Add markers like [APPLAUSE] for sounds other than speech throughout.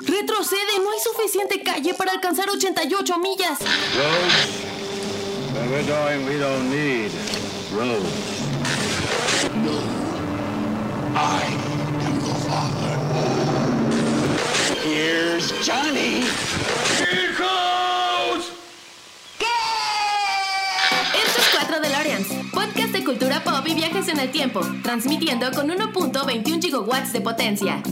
Retrocede, no hay suficiente calle para alcanzar 88 millas. Roads? Where we're going, we don't need roads. I am the father. Here's Johnny. Here goes! Esto es 4 DeLoreans, podcast de cultura pop y viajes en el tiempo, transmitiendo con 1.21 gigawatts de potencia.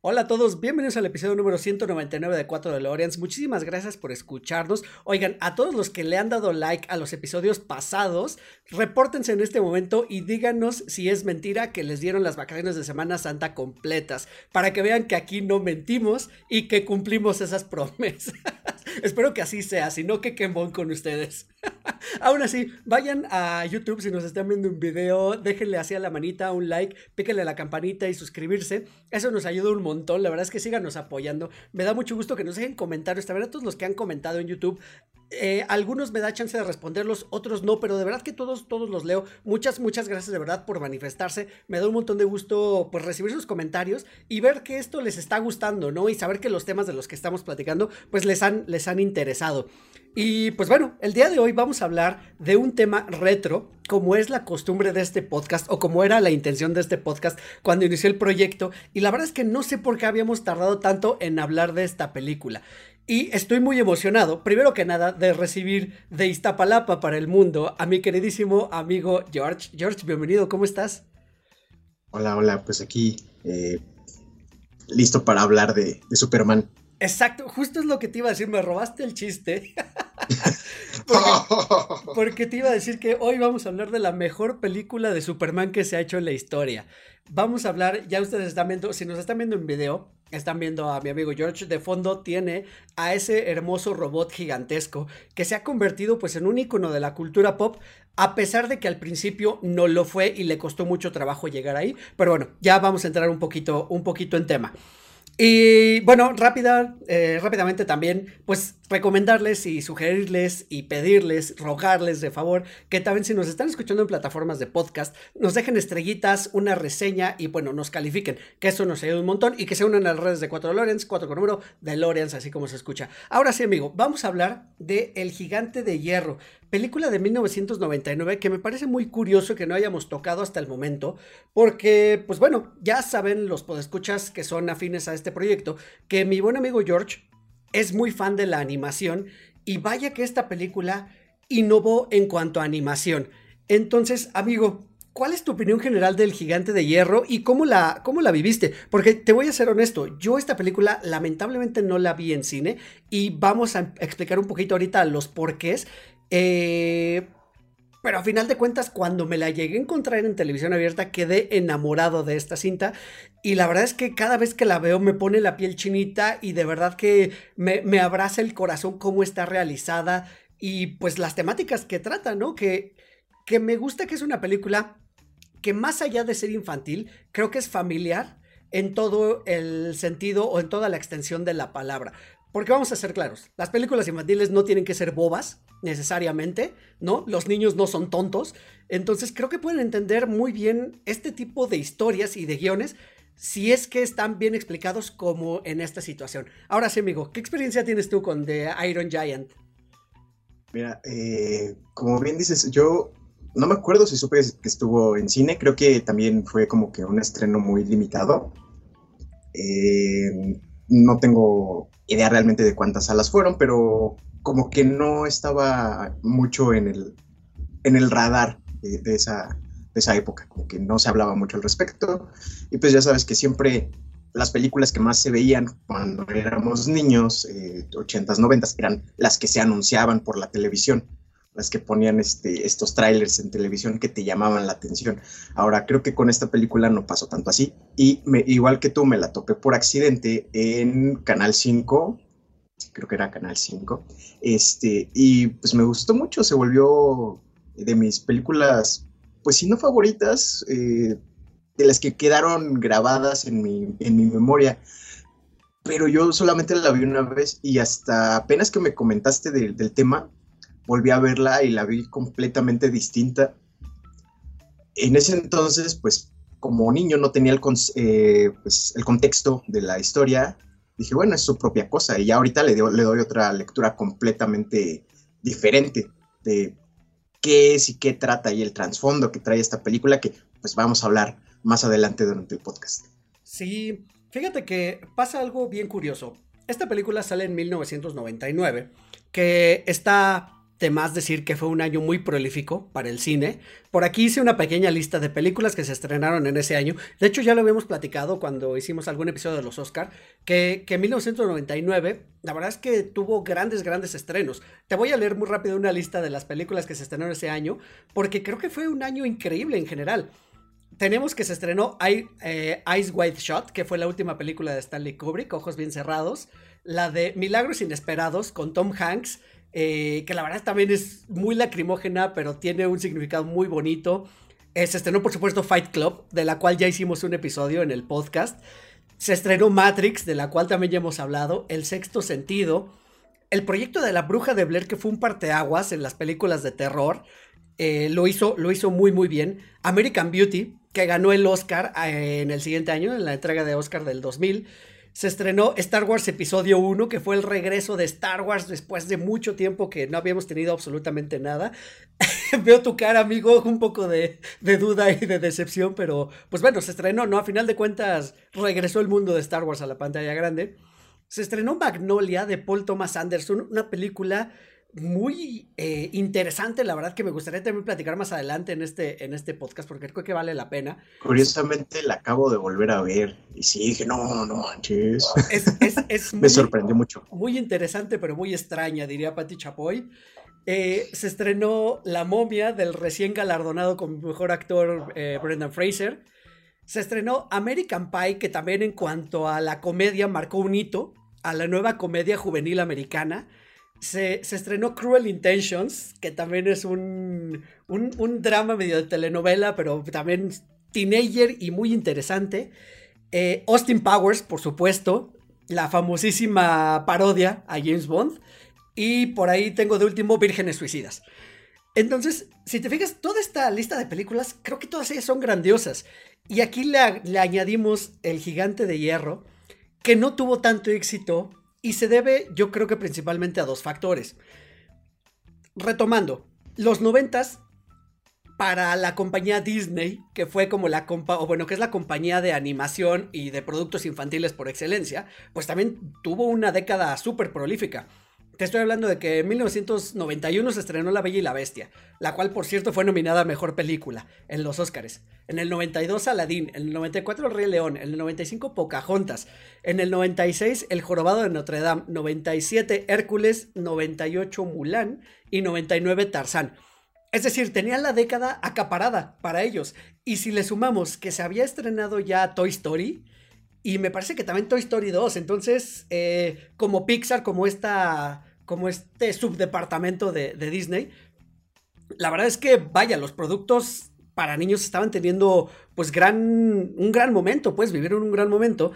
Hola a todos, bienvenidos al episodio número 199 de 4 de Loreans. Muchísimas gracias por escucharnos. Oigan, a todos los que le han dado like a los episodios pasados, repórtense en este momento y díganos si es mentira que les dieron las vacaciones de Semana Santa completas, para que vean que aquí no mentimos y que cumplimos esas promesas. [LAUGHS] Espero que así sea, si no que quemón con ustedes. [LAUGHS] Aún así, vayan a YouTube si nos están viendo un video, déjenle así a la manita un like, píquenle a la campanita y suscribirse. Eso nos ayuda un montón. La verdad es que síganos apoyando. Me da mucho gusto que nos dejen comentarios. También a todos los que han comentado en YouTube. Eh, algunos me da chance de responderlos, otros no, pero de verdad que todos, todos los leo. Muchas, muchas gracias de verdad por manifestarse. Me da un montón de gusto pues recibir sus comentarios y ver que esto les está gustando, ¿no? Y saber que los temas de los que estamos platicando pues les han, les han interesado. Y pues bueno, el día de hoy vamos a hablar de un tema retro, como es la costumbre de este podcast o como era la intención de este podcast cuando inicié el proyecto. Y la verdad es que no sé por qué habíamos tardado tanto en hablar de esta película. Y estoy muy emocionado, primero que nada, de recibir de Iztapalapa para el mundo a mi queridísimo amigo George. George, bienvenido, ¿cómo estás? Hola, hola, pues aquí eh, listo para hablar de, de, Superman. Exacto, justo es lo que te iba a decir, me robaste el chiste. [LAUGHS] porque, [LAUGHS] porque, te iba a decir que hoy vamos a hablar de la mejor película de Superman que se ha hecho en la historia. Vamos a hablar, ya ustedes están viendo, si nos están viendo en video, están viendo a mi amigo George, de fondo tiene a ese hermoso robot gigantesco que se ha convertido pues en un icono de la cultura pop, a pesar de que al principio no lo fue y le costó mucho trabajo llegar ahí, pero bueno, ya vamos a entrar un poquito, un poquito en tema. Y bueno, rápida, eh, rápidamente también, pues recomendarles y sugerirles y pedirles, rogarles de favor que también si nos están escuchando en plataformas de podcast, nos dejen estrellitas, una reseña y bueno, nos califiquen, que eso nos ayuda un montón y que se unan a las redes de 4 Lorenz, 4 con número de Lorenz, así como se escucha. Ahora sí, amigo, vamos a hablar de El Gigante de Hierro, película de 1999 que me parece muy curioso que no hayamos tocado hasta el momento, porque, pues bueno, ya saben los podescuchas que son afines a este proyecto, que mi buen amigo George es muy fan de la animación y vaya que esta película innovó en cuanto a animación. Entonces, amigo, ¿cuál es tu opinión general del Gigante de Hierro y cómo la, cómo la viviste? Porque te voy a ser honesto, yo esta película lamentablemente no la vi en cine y vamos a explicar un poquito ahorita los porqués. Eh, pero a final de cuentas, cuando me la llegué a encontrar en televisión abierta, quedé enamorado de esta cinta. Y la verdad es que cada vez que la veo me pone la piel chinita y de verdad que me, me abraza el corazón cómo está realizada y pues las temáticas que trata, ¿no? Que, que me gusta que es una película que más allá de ser infantil, creo que es familiar en todo el sentido o en toda la extensión de la palabra. Porque vamos a ser claros, las películas infantiles no tienen que ser bobas necesariamente, ¿no? Los niños no son tontos, entonces creo que pueden entender muy bien este tipo de historias y de guiones si es que están bien explicados como en esta situación. Ahora sí, amigo, ¿qué experiencia tienes tú con The Iron Giant? Mira, eh, como bien dices, yo no me acuerdo si supe que estuvo en cine, creo que también fue como que un estreno muy limitado. Eh, no tengo idea realmente de cuántas salas fueron, pero como que no estaba mucho en el, en el radar de, esa, de esa época, como que no se hablaba mucho al respecto. Y pues ya sabes que siempre las películas que más se veían cuando éramos niños, eh, 80s, 90s, eran las que se anunciaban por la televisión las que ponían este, estos trailers en televisión que te llamaban la atención. Ahora, creo que con esta película no pasó tanto así. Y me, igual que tú, me la topé por accidente en Canal 5, creo que era Canal 5, este, y pues me gustó mucho, se volvió de mis películas, pues si no favoritas, eh, de las que quedaron grabadas en mi, en mi memoria pero yo solamente la vi una vez y hasta apenas que me comentaste del tema, volví a verla y la vi completamente distinta. En ese entonces, pues como niño no tenía el, eh, pues, contexto de la historia, dije, bueno, es su propia cosa. Y ya ahorita le, le doy otra lectura completamente diferente de qué es y qué trata y el trasfondo que trae esta película que pues vamos a hablar más adelante durante el podcast. Sí, fíjate que pasa algo bien curioso. Esta película sale en 1999, que está de más decir que fue un año muy prolífico para el cine. Por aquí hice una pequeña lista de películas que se estrenaron en ese año. De hecho, ya lo habíamos platicado cuando hicimos algún episodio de los Oscar, que, que 1999, la verdad es que tuvo grandes, grandes estrenos. Te voy a leer muy rápido una lista de las películas que se estrenaron ese año, porque creo que fue un año increíble en general. Tenemos que se estrenó eh, Ice White Shot, que fue la última película de Stanley Kubrick, Ojos Bien Cerrados. La de Milagros Inesperados con Tom Hanks eh, que la verdad también es muy lacrimógena, pero tiene un significado muy bonito. Eh, se estrenó, por supuesto, Fight Club, de la cual ya hicimos un episodio en el podcast. Se estrenó Matrix, de la cual también ya hemos hablado. El sexto sentido. El proyecto de la bruja de Blair, que fue un parteaguas en las películas de terror. Eh, lo, hizo, lo hizo muy, muy bien. American Beauty, que ganó el Oscar en el siguiente año, en la entrega de Oscar del 2000 se estrenó Star Wars Episodio 1, que fue el regreso de Star Wars después de mucho tiempo que no habíamos tenido absolutamente nada. [LAUGHS] Veo tu cara, amigo, un poco de, duda y de decepción, pero pues bueno, se estrenó, ¿no? A final de cuentas, regresó el mundo de Star Wars a la pantalla grande. Se estrenó Magnolia de Paul Thomas Anderson, una película muy eh, interesante, la verdad que me gustaría también platicar más adelante en este, en este podcast porque creo que vale la pena. Curiosamente la acabo de volver a ver y sí dije, no, no manches. Es, [LAUGHS] me sorprendió mucho. Muy interesante, pero muy extraña, diría Patti Chapoy. Eh, se estrenó La momia del recién galardonado como mejor actor eh, Brendan Fraser. Se estrenó American Pie, que también en cuanto a la comedia marcó un hito a la nueva comedia juvenil americana se, estrenó Cruel Intentions, que también es un, drama medio de telenovela, pero también teenager y muy interesante. Eh, Austin Powers, por supuesto, la famosísima parodia a James Bond. Y por ahí tengo de último Vírgenes Suicidas. Entonces, si te fijas, toda esta lista de películas, creo que todas ellas son grandiosas. Y aquí le añadimos El Gigante de Hierro, que no tuvo tanto éxito y se debe, yo creo que principalmente a dos factores. Retomando, los noventas para la compañía Disney, que fue como la compa o bueno, que es la compañía de animación y de productos infantiles por excelencia, pues también tuvo una década súper prolífica. Te estoy hablando de que en 1991 se estrenó La Bella y la Bestia, la cual por cierto fue nominada a Mejor Película en los Oscars. En el 92 Aladdin, en el 94 El Rey León, en el 95 Pocahontas, en el 96 El Jorobado de Notre Dame, 97 Hércules, 98 Mulan y 99 Tarzán. Es decir, tenían la década acaparada para ellos. Y si le sumamos que se había estrenado ya Toy Story, y me parece que también Toy Story 2, entonces, eh, como Pixar, como esta como este subdepartamento de, Disney. La verdad es que, vaya, los productos para niños estaban teniendo, pues, gran, un gran momento, pues, vivieron un gran momento.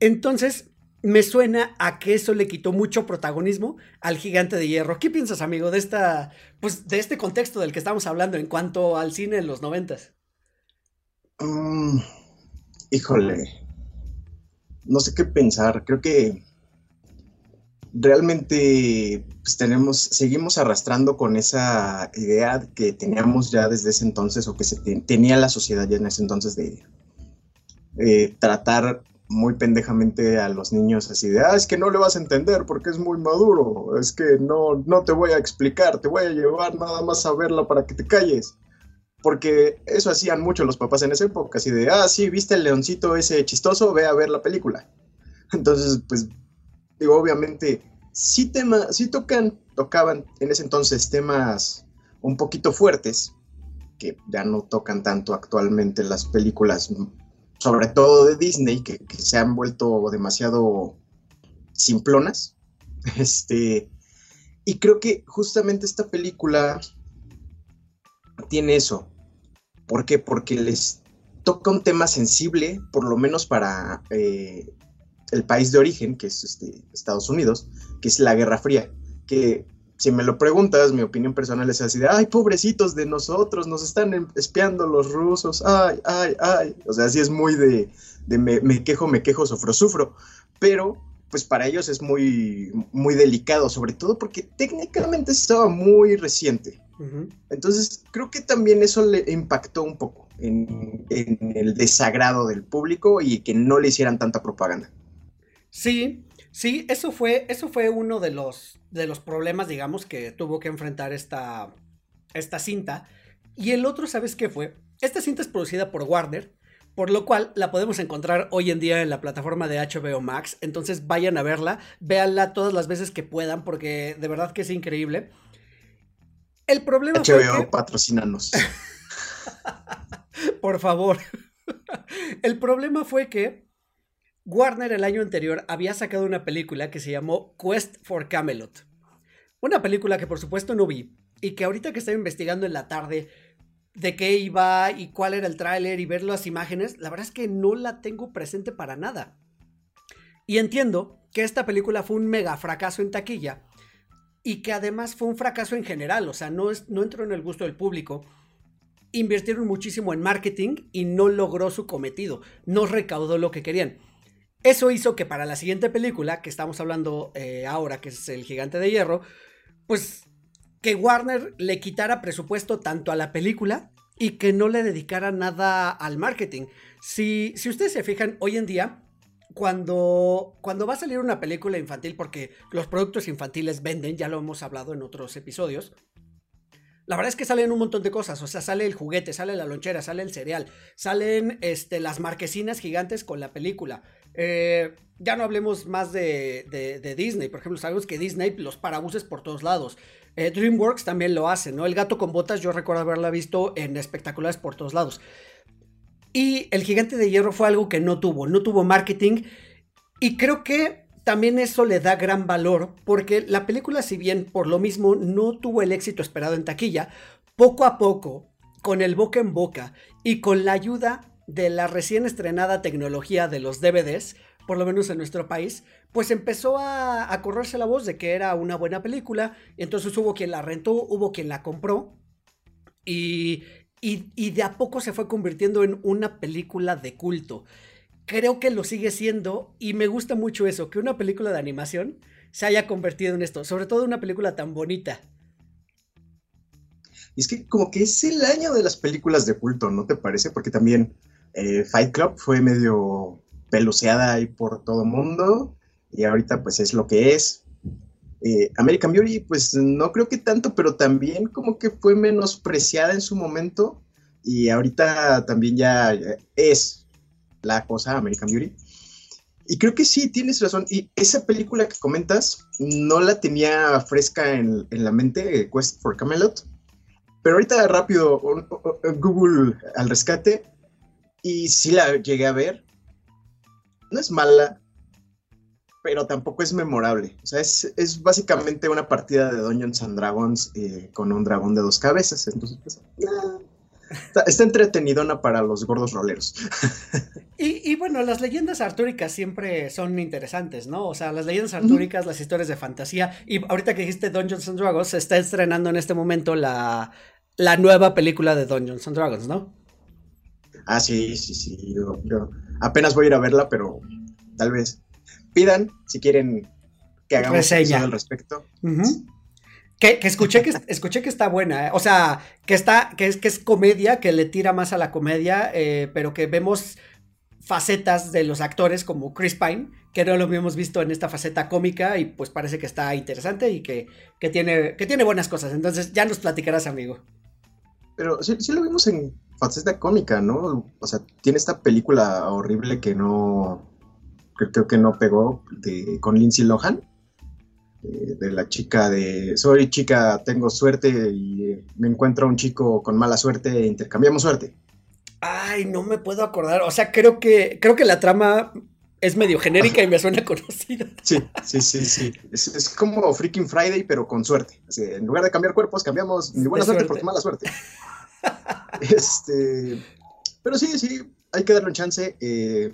Entonces, me suena a que eso le quitó mucho protagonismo al gigante de hierro. ¿Qué piensas, amigo, de esta, pues, de este contexto del que estamos hablando en cuanto al cine en los noventas? Mm, híjole, no sé qué pensar. Creo que realmente pues, tenemos, seguimos arrastrando con esa idea que teníamos ya desde ese entonces o que se tenía la sociedad ya en ese entonces de eh, tratar muy pendejamente a los niños así de, ah, es que no le vas a entender porque es muy maduro, es que no, no te voy a explicar, te voy a llevar nada más a verla para que te calles. Porque eso hacían mucho los papás en esa época, así de, ah, sí, viste el leoncito ese chistoso, ve a ver la película. Entonces, pues digo, obviamente, sí, tema, sí tocan, tocaban en ese entonces temas un poquito fuertes, que ya no tocan tanto actualmente las películas, sobre todo de Disney, que, se han vuelto demasiado simplonas. [LAUGHS] Este, y creo que justamente esta película tiene eso. ¿Por qué? Porque les toca un tema sensible, por lo menos para eh, el país de origen, que es este, Estados Unidos, que es la Guerra Fría, que si me lo preguntas, mi opinión personal es así de, ay, pobrecitos de nosotros, nos están em, espiando los rusos, ay, ay, ay. O sea, así es muy de, de me, me, quejo, me quejo, sufro, sufro. Pero, pues para ellos es muy, muy delicado, sobre todo porque técnicamente estaba muy reciente. Entonces, creo que también eso le impactó un poco en, en el desagrado del público y que no le hicieran tanta propaganda. Sí, Sí, eso fue, eso fue uno de los, de los problemas, digamos, que tuvo que enfrentar esta, esta cinta. Y el otro, ¿sabes qué fue? Esta cinta es producida por Warner, por lo cual la podemos encontrar hoy en día en la plataforma de HBO Max. Entonces vayan a verla, véanla todas las veces que puedan, porque de verdad que es increíble. El problema HBO, fue que... patrocínanos. [LAUGHS] por favor. el problema fue que Warner el año anterior había sacado una película que se llamó Quest for Camelot. Una película que por supuesto no vi y que ahorita que estaba investigando en la tarde de qué iba y cuál era el tráiler y ver las imágenes, la verdad es que no la tengo presente para nada. Y entiendo que esta película fue un mega fracaso en taquilla y que además fue un fracaso en general, o sea, no, no entró en el gusto del público. Invirtieron muchísimo en marketing y no logró su cometido, no recaudó lo que querían. Eso hizo que para la siguiente película, que estamos hablando eh, ahora, que es El Gigante de Hierro, pues que Warner le quitara presupuesto tanto a la película y que no le dedicara nada al marketing. Si, si ustedes se fijan, hoy en día, cuando, cuando va a salir una película infantil, porque los productos infantiles venden, ya lo hemos hablado en otros episodios, la verdad es que salen un montón de cosas, o sea, sale el juguete, sale la lonchera, sale el cereal, salen este, las marquesinas gigantes con la película. Eh, ya no hablemos más de, Disney, por ejemplo, sabemos que Disney los parabuses por todos lados. Eh, DreamWorks también lo hace, ¿no? El gato con botas, yo recuerdo haberla visto en espectaculares por todos lados. Y el gigante de hierro fue algo que no tuvo, no tuvo marketing. Y creo que también eso le da gran valor porque la película, si bien por lo mismo no tuvo el éxito esperado en taquilla, poco a poco, con el boca en boca y con la ayuda de la recién estrenada tecnología de los DVDs, por lo menos en nuestro país, pues empezó a, correrse la voz de que era una buena película, y entonces hubo quien la rentó, hubo quien la compró, y, y de a poco se fue convirtiendo en una película de culto creo que lo sigue siendo y me gusta mucho eso, que una película de animación se haya convertido en esto, sobre todo una película tan bonita. Y es que como que es el año de las películas de culto, ¿no te parece? Porque también eh, Fight Club fue medio peluceada ahí por todo el mundo y ahorita pues es lo que es. Eh, American Beauty pues no creo que tanto, pero también como que fue menospreciada en su momento y ahorita también ya es la cosa American Beauty. Y creo que sí, tienes razón. Y esa película que comentas no la tenía fresca en, la mente, Quest for Camelot. Pero ahorita rápido, Google al rescate. Y sí la llegué a ver. No es mala, pero tampoco es memorable. O sea, es, básicamente una partida de Dungeons and Dragons eh, con un dragón de dos cabezas. Entonces, pues, Está, entretenidona para los gordos roleros. [LAUGHS] Y, bueno, las leyendas artúricas siempre son interesantes, ¿no? O sea, las leyendas artúricas, las historias de fantasía. Y ahorita que dijiste Dungeons and Dragons, se está estrenando en este momento la, la nueva película de Dungeons and Dragons, ¿no? Ah, sí, sí, sí. Yo, apenas voy a ir a verla, pero tal vez pidan si quieren que hagamos Reseña. al respecto. Que, escuché que [LAUGHS] escuché que está buena, ¿eh? o sea, que está, que es, que es comedia, que le tira más a la comedia, eh, pero que vemos facetas de los actores como Chris Pine, que no lo habíamos visto en esta faceta cómica, y pues parece que está interesante y que, tiene, que tiene buenas cosas. Entonces ya nos platicarás, amigo. Pero sí, lo vimos en faceta cómica, ¿no? O sea, tiene esta película horrible que no. creo que no pegó de, con Lindsay Lohan de la chica de soy chica, tengo suerte y me encuentro un chico con mala suerte e intercambiamos suerte. Ay, no me puedo acordar. O sea, creo que creo que la trama es medio genérica y me suena conocida. Sí, sí, sí, sí. Es, como Freaking Friday, pero con suerte. en lugar de cambiar cuerpos, cambiamos mi buena suerte. por tu mala suerte. [LAUGHS] este, pero sí, sí, hay que darle un chance. Eh,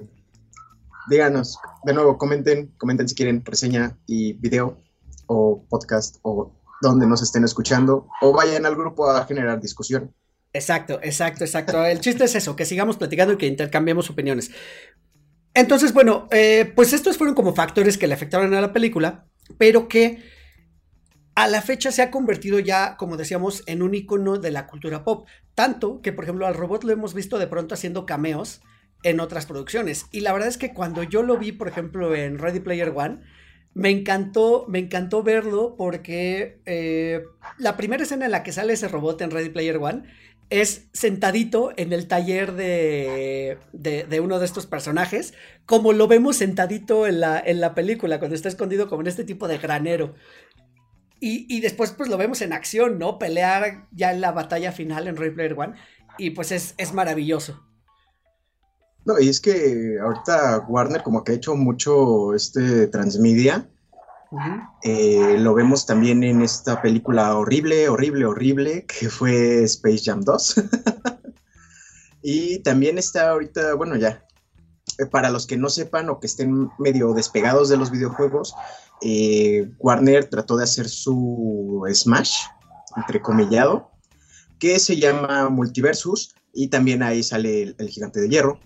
díganos, de nuevo, comenten, comenten si quieren reseña y video o podcast o donde nos estén escuchando o vayan al grupo a generar discusión. Exacto, exacto, exacto. El chiste es eso, que sigamos platicando y que intercambiemos opiniones. Entonces, bueno, eh, pues estos fueron como factores que le afectaron a la película, pero que a la fecha se ha convertido ya, como decíamos, en un icono de la cultura pop. Tanto que, por ejemplo, al robot lo hemos visto de pronto haciendo cameos en otras producciones. Y la verdad es que cuando yo lo vi, por ejemplo, en Ready Player One, me encantó, me encantó verlo porque eh, la primera escena en la que sale ese robot en Ready Player One es sentadito en el taller de, uno de estos personajes, como lo vemos sentadito en la, en la película, cuando está escondido como en este tipo de granero. Y, y, después pues lo vemos en acción, ¿no? Pelear ya en la batalla final en Ready Player One. Y pues es, es maravilloso. No, y es que ahorita Warner como que ha hecho mucho este transmedia. Eh, lo vemos también en esta película horrible, horrible, horrible, que fue Space Jam 2. [LAUGHS] y también está ahorita, bueno, ya, eh, para los que no sepan o que estén medio despegados de los videojuegos, eh, Warner trató de hacer su Smash, entrecomillado, que se llama Multiversus, y también ahí sale el gigante de hierro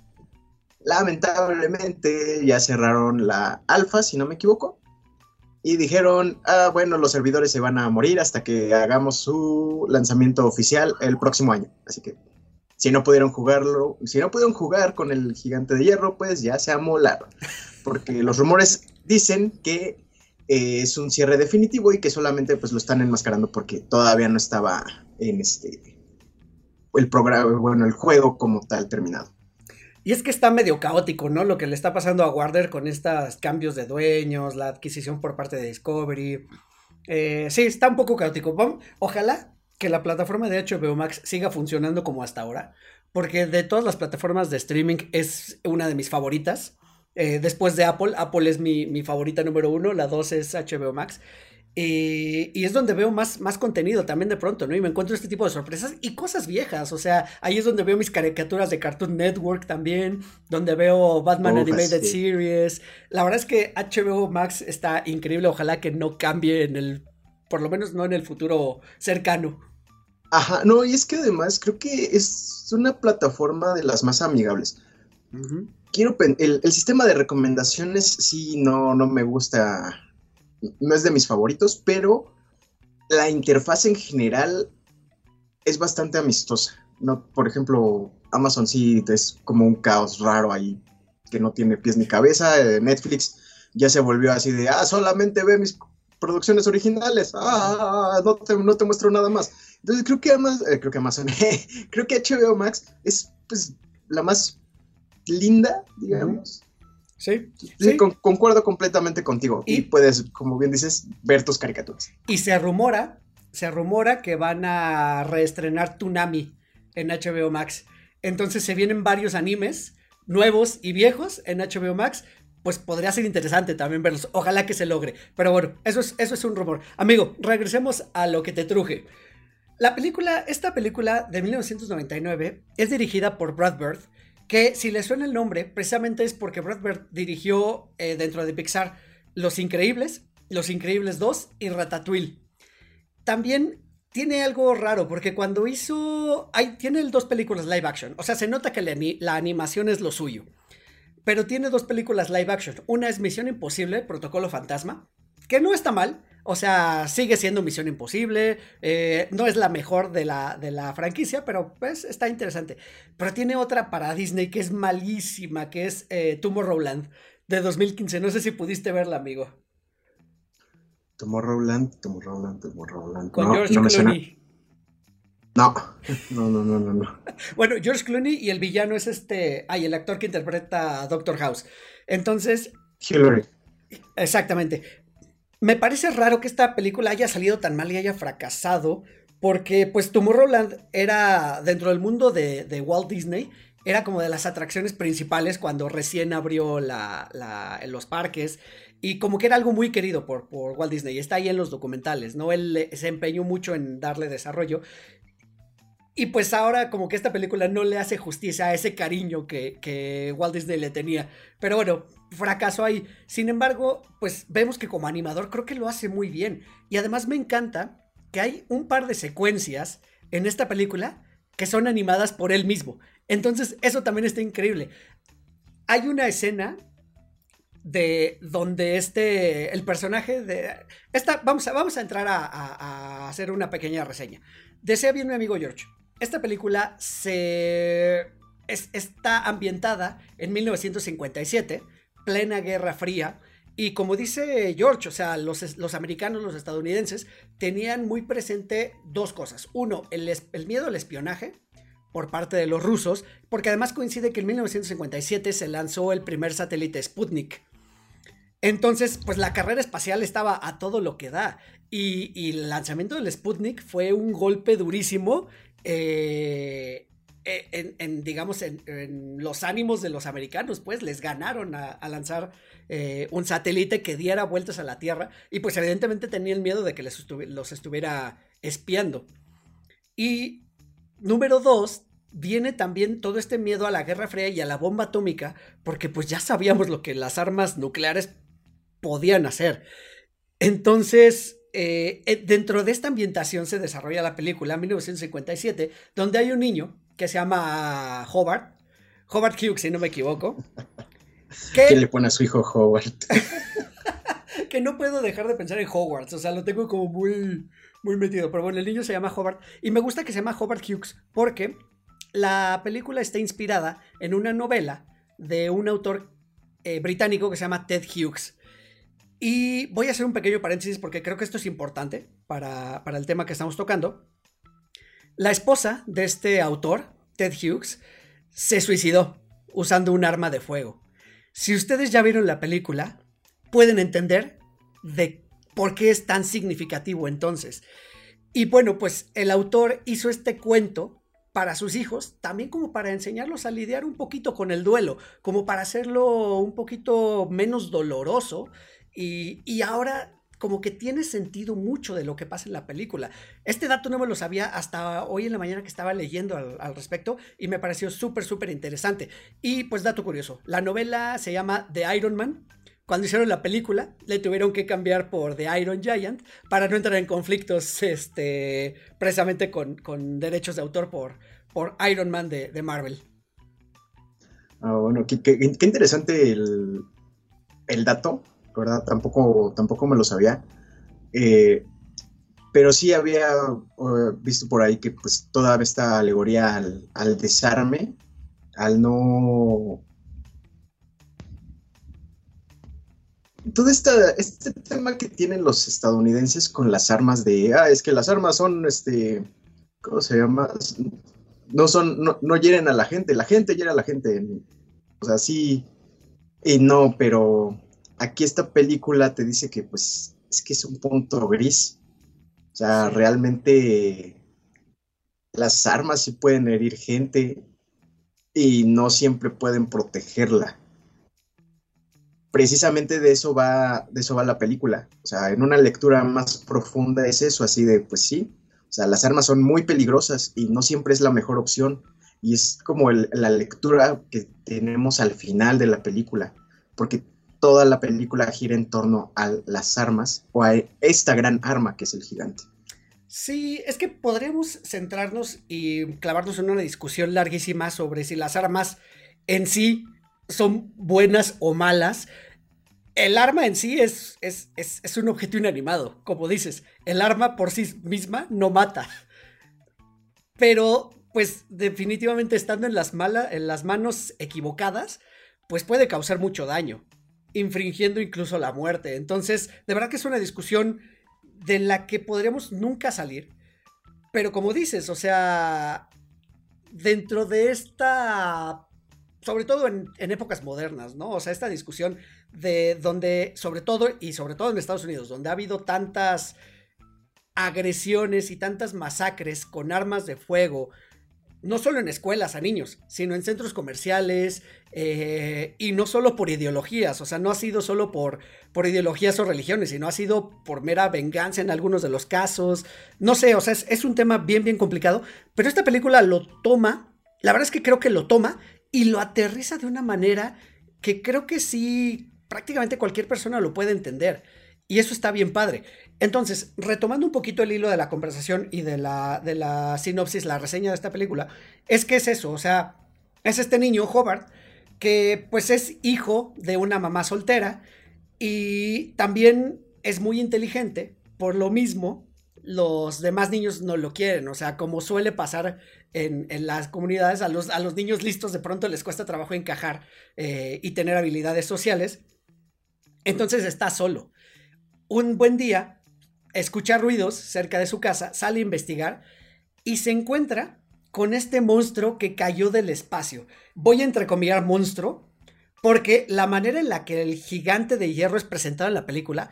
Lamentablemente ya cerraron la alfa, si no me equivoco. Y dijeron, ah, bueno, los servidores se van a morir hasta que hagamos su lanzamiento oficial el próximo año. Así que si no pudieron jugarlo, si no pudieron jugar con el gigante de hierro, pues ya se amolaron. Porque los rumores dicen que eh, es un cierre definitivo y que solamente pues lo están enmascarando porque todavía no estaba en este el programa, bueno, el juego como tal terminado. Y es que está medio caótico, ¿no? Lo que le está pasando a Warner con estos cambios de dueños, la adquisición por parte de Discovery. Eh, sí, está un poco caótico. ojalá que la plataforma de HBO Max siga funcionando como hasta ahora, porque de todas las plataformas de streaming es una de mis favoritas. Eh, después de Apple, Apple es mi, mi, favorita número uno, la dos es HBO Max. Eh, y es donde veo más, más contenido también de pronto, ¿no? Y me encuentro este tipo de sorpresas y cosas viejas. O sea, ahí es donde veo mis caricaturas de Cartoon Network también, donde veo Batman Animated Series. La verdad es que HBO Max está increíble. Ojalá que no cambie en el, por lo menos no en el futuro cercano. Ajá, no, y es que además creo que es una plataforma de las más amigables. Quiero el, el sistema de recomendaciones sí no, no me gusta no es de mis favoritos, pero la interfaz en general es bastante amistosa. No, por ejemplo, Amazon sí es como un caos raro ahí que no tiene pies ni cabeza. Eh, Netflix ya se volvió así de, ah, solamente ve mis producciones originales, ah, no te, no te muestro nada más. Entonces creo que Amazon, eh, creo que Amazon, [LAUGHS] creo que HBO Max es pues la más linda, digamos. Sí, sí, concuerdo completamente contigo. Y, puedes, como bien dices, ver tus caricaturas. Y se rumora, se rumora que van a reestrenar Tunami en HBO Max. Entonces se vienen varios animes nuevos y viejos en HBO Max. Pues podría ser interesante también verlos. Ojalá que se logre. Pero bueno, eso es, eso es un rumor. Amigo, regresemos a lo que te truje. La película, esta película de 1999 es dirigida por Brad Bird que si le suena el nombre, precisamente es porque Brad Bird dirigió eh, dentro de Pixar Los Increíbles, Los Increíbles 2 y Ratatouille. También tiene algo raro, porque cuando hizo... Hay, tiene dos películas live action, o sea, se nota que la animación es lo suyo. Pero tiene dos películas live action. Una es Misión Imposible, Protocolo Fantasma, que no está mal, o sea, sigue siendo Misión Imposible. Eh, no es la mejor de la, de la franquicia, pero pues está interesante. Pero tiene otra para Disney que es malísima, que es eh, Tomorrowland de 2015. No sé si pudiste verla, amigo. Tomorrowland, Tomorrowland, Tomorrowland. Con George Clooney. [LAUGHS] No, no, no, no, no. [LAUGHS] bueno, George Clooney y el villano es este. Ay, el actor que interpreta a Doctor House. Entonces. Hillary. Exactamente me parece raro que esta película haya salido tan mal y haya fracasado, porque pues Tomorrowland era dentro del mundo de, Walt Disney, era como de las atracciones principales cuando recién abrió la, los parques y como que era algo muy querido por, por Walt Disney, está ahí en los documentales, ¿no? Él se empeñó mucho en darle desarrollo y pues ahora como que esta película no le hace justicia a ese cariño que, que Walt Disney le tenía. Pero bueno, fracaso ahí. Sin embargo, pues vemos que como animador creo que lo hace muy bien. Y además me encanta que hay un par de secuencias en esta película que son animadas por él mismo. Entonces, eso también está increíble. Hay una escena de donde este, el personaje de... Esta, vamos, a, vamos a entrar a, hacer una pequeña reseña. Desea bien mi amigo George. Esta película se... está ambientada en 1957, plena Guerra Fría, y como dice George, o sea, los, los, americanos, los estadounidenses, tenían muy presente dos cosas. Uno, el, miedo al espionaje por parte de los rusos, porque además coincide que en 1957 se lanzó el primer satélite Sputnik. Entonces, pues la carrera espacial estaba a todo lo que da. Y, el lanzamiento del Sputnik fue un golpe durísimo. Eh, eh, en, digamos, en, los ánimos de los americanos, pues les ganaron a, lanzar eh, un satélite que diera vueltas a la Tierra y pues evidentemente tenían miedo de que les los estuviera espiando. Y número dos, viene también todo este miedo a la Guerra Fría y a la bomba atómica, porque pues ya sabíamos lo que las armas nucleares podían hacer. Entonces, eh, eh, dentro de esta ambientación se desarrolla la película 1957, donde hay un niño que se llama Hobart, Hobart Hughes, si no me equivoco. [LAUGHS] Que, ¿Quién le pone a su hijo Hobart? [LAUGHS] que no puedo dejar de pensar en Hogwarts, o sea, lo tengo como muy, muy metido. Pero bueno, el niño se llama Hobart y me gusta que se llama Hobart Hughes porque la película está inspirada en una novela de un autor eh, británico que se llama Ted Hughes. Y voy a hacer un pequeño paréntesis porque creo que esto es importante para, el tema que estamos tocando. La esposa de este autor, Ted Hughes, se suicidó usando un arma de fuego. Si ustedes ya vieron la película, pueden entender de por qué es tan significativo entonces. Y bueno, pues el autor hizo este cuento para sus hijos, también como para enseñarlos a lidiar un poquito con el duelo, como para hacerlo un poquito menos doloroso y, ahora como que tiene sentido mucho de lo que pasa en la película. Este dato no me lo sabía hasta hoy en la mañana que estaba leyendo al, respecto y me pareció súper, súper interesante. Y pues dato curioso, la novela se llama The Iron Man. Cuando hicieron la película, le tuvieron que cambiar por The Iron Giant para no entrar en conflictos este, precisamente con, derechos de autor por, por Iron Man de, Marvel. Ah, bueno, qué, interesante el, el dato Tampoco, tampoco me lo sabía. Eh, pero sí había visto por ahí que pues toda esta alegoría al, desarme, al no... Todo este tema que tienen los estadounidenses con las armas de, ah, es que las armas son, este, ¿cómo se llama? No son, no, no hieren a la gente, la gente hiere a la gente. O sea, sí y no, pero aquí esta película te dice que pues es que es un punto gris. O sea, realmente las armas sí pueden herir gente y no siempre pueden protegerla. Precisamente de eso va, de eso va la película. O sea, en una lectura más profunda es eso, así de, pues sí, o sea, las armas son muy peligrosas y no siempre es la mejor opción. Y es como la lectura que tenemos al final de la película. Porque toda la película gira en torno a las armas o a esta gran arma que es el gigante. Sí, es que podríamos centrarnos y clavarnos en una discusión larguísima sobre si las armas en sí son buenas o malas. El arma en sí es, es, es, un objeto inanimado, como dices. El arma por sí misma no mata. Pero, pues, definitivamente estando en las, en las manos equivocadas, pues puede causar mucho daño infringiendo incluso la muerte. Entonces, de verdad que es una discusión de la que podríamos nunca salir. Pero como dices, o sea, dentro de esta, sobre todo en, épocas modernas, ¿no? O sea, esta discusión de donde, sobre todo, y sobre todo en Estados Unidos, donde ha habido tantas agresiones y tantas masacres con armas de fuego, no solo en escuelas a niños, sino en centros comerciales eh, y no solo por ideologías, o sea, no ha sido solo por, por ideologías o religiones, sino ha sido por mera venganza en algunos de los casos, no sé, o sea, es, un tema bien, bien complicado, pero esta película lo toma, la verdad es que creo que lo toma y lo aterriza de una manera que creo que sí, prácticamente cualquier persona lo puede entender. Y eso está bien padre. Entonces, retomando un poquito el hilo de la conversación y de la, de la sinopsis, la reseña de esta película, es que es eso, o sea, es este niño, Hobart, que pues es hijo de una mamá soltera y también es muy inteligente, por lo mismo los demás niños no lo quieren, o sea, como suele pasar en, las comunidades, a los, a los, niños listos de pronto les cuesta trabajo encajar eh, y tener habilidades sociales, entonces está solo. Un buen día, escucha ruidos cerca de su casa, sale a investigar y se encuentra con este monstruo que cayó del espacio. Voy a entrecomillar monstruo porque la manera en la que el gigante de hierro es presentado en la película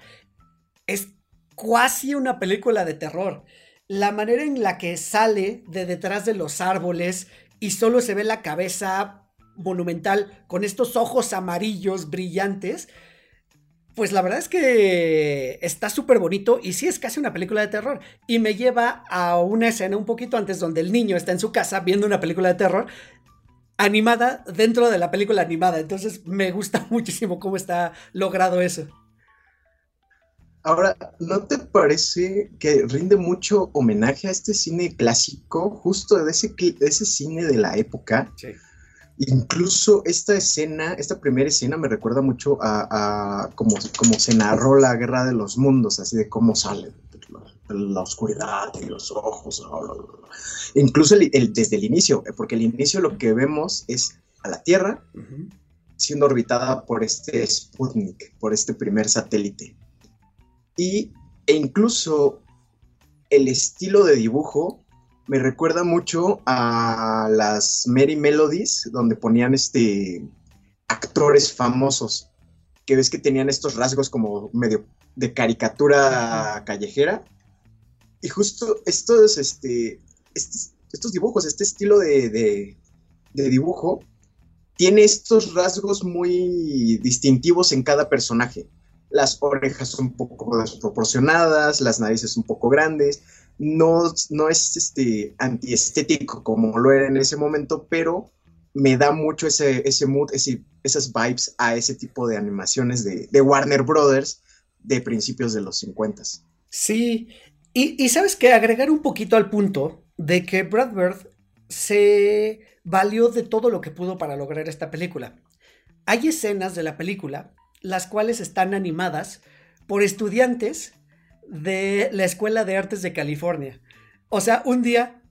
es casi una película de terror. La manera en la que sale de detrás de los árboles y solo se ve la cabeza monumental con estos ojos amarillos brillantes, pues la verdad es que está súper bonito y sí es casi una película de terror. Y me lleva a una escena un poquito antes donde el niño está en su casa viendo una película de terror animada dentro de la película animada. Entonces me gusta [LAUGHS] muchísimo cómo está logrado eso. Ahora, ¿no te parece que rinde mucho homenaje a este cine clásico, justo de ese, de ese cine de la época? Sí Incluso esta escena, esta primera escena me recuerda mucho a, cómo, se narró la guerra de los mundos, así de cómo sale la, oscuridad y los ojos. Incluso desde el inicio, porque el inicio lo que vemos es a la Tierra siendo orbitada por este Sputnik, por este primer satélite. Y, e incluso el estilo de dibujo me recuerda mucho a las Merry Melodies, donde ponían este actores famosos, que ves que tenían estos rasgos como medio de caricatura callejera. Y justo estos, este, estos, dibujos, este estilo de, de dibujo, tiene estos rasgos muy distintivos en cada personaje. Las orejas son un poco desproporcionadas, las narices un poco grandes, no, no es este, antiestético como lo era en ese momento, pero me da mucho ese, ese mood, esas vibes a ese tipo de animaciones de, Warner Brothers de principios de los 50. Sí, y, sabes que agregar un poquito al punto de que Brad Bird se valió de todo lo que pudo para lograr esta película. Hay escenas de la película las cuales están animadas por estudiantes de la Escuela de Artes de California. O sea, un día,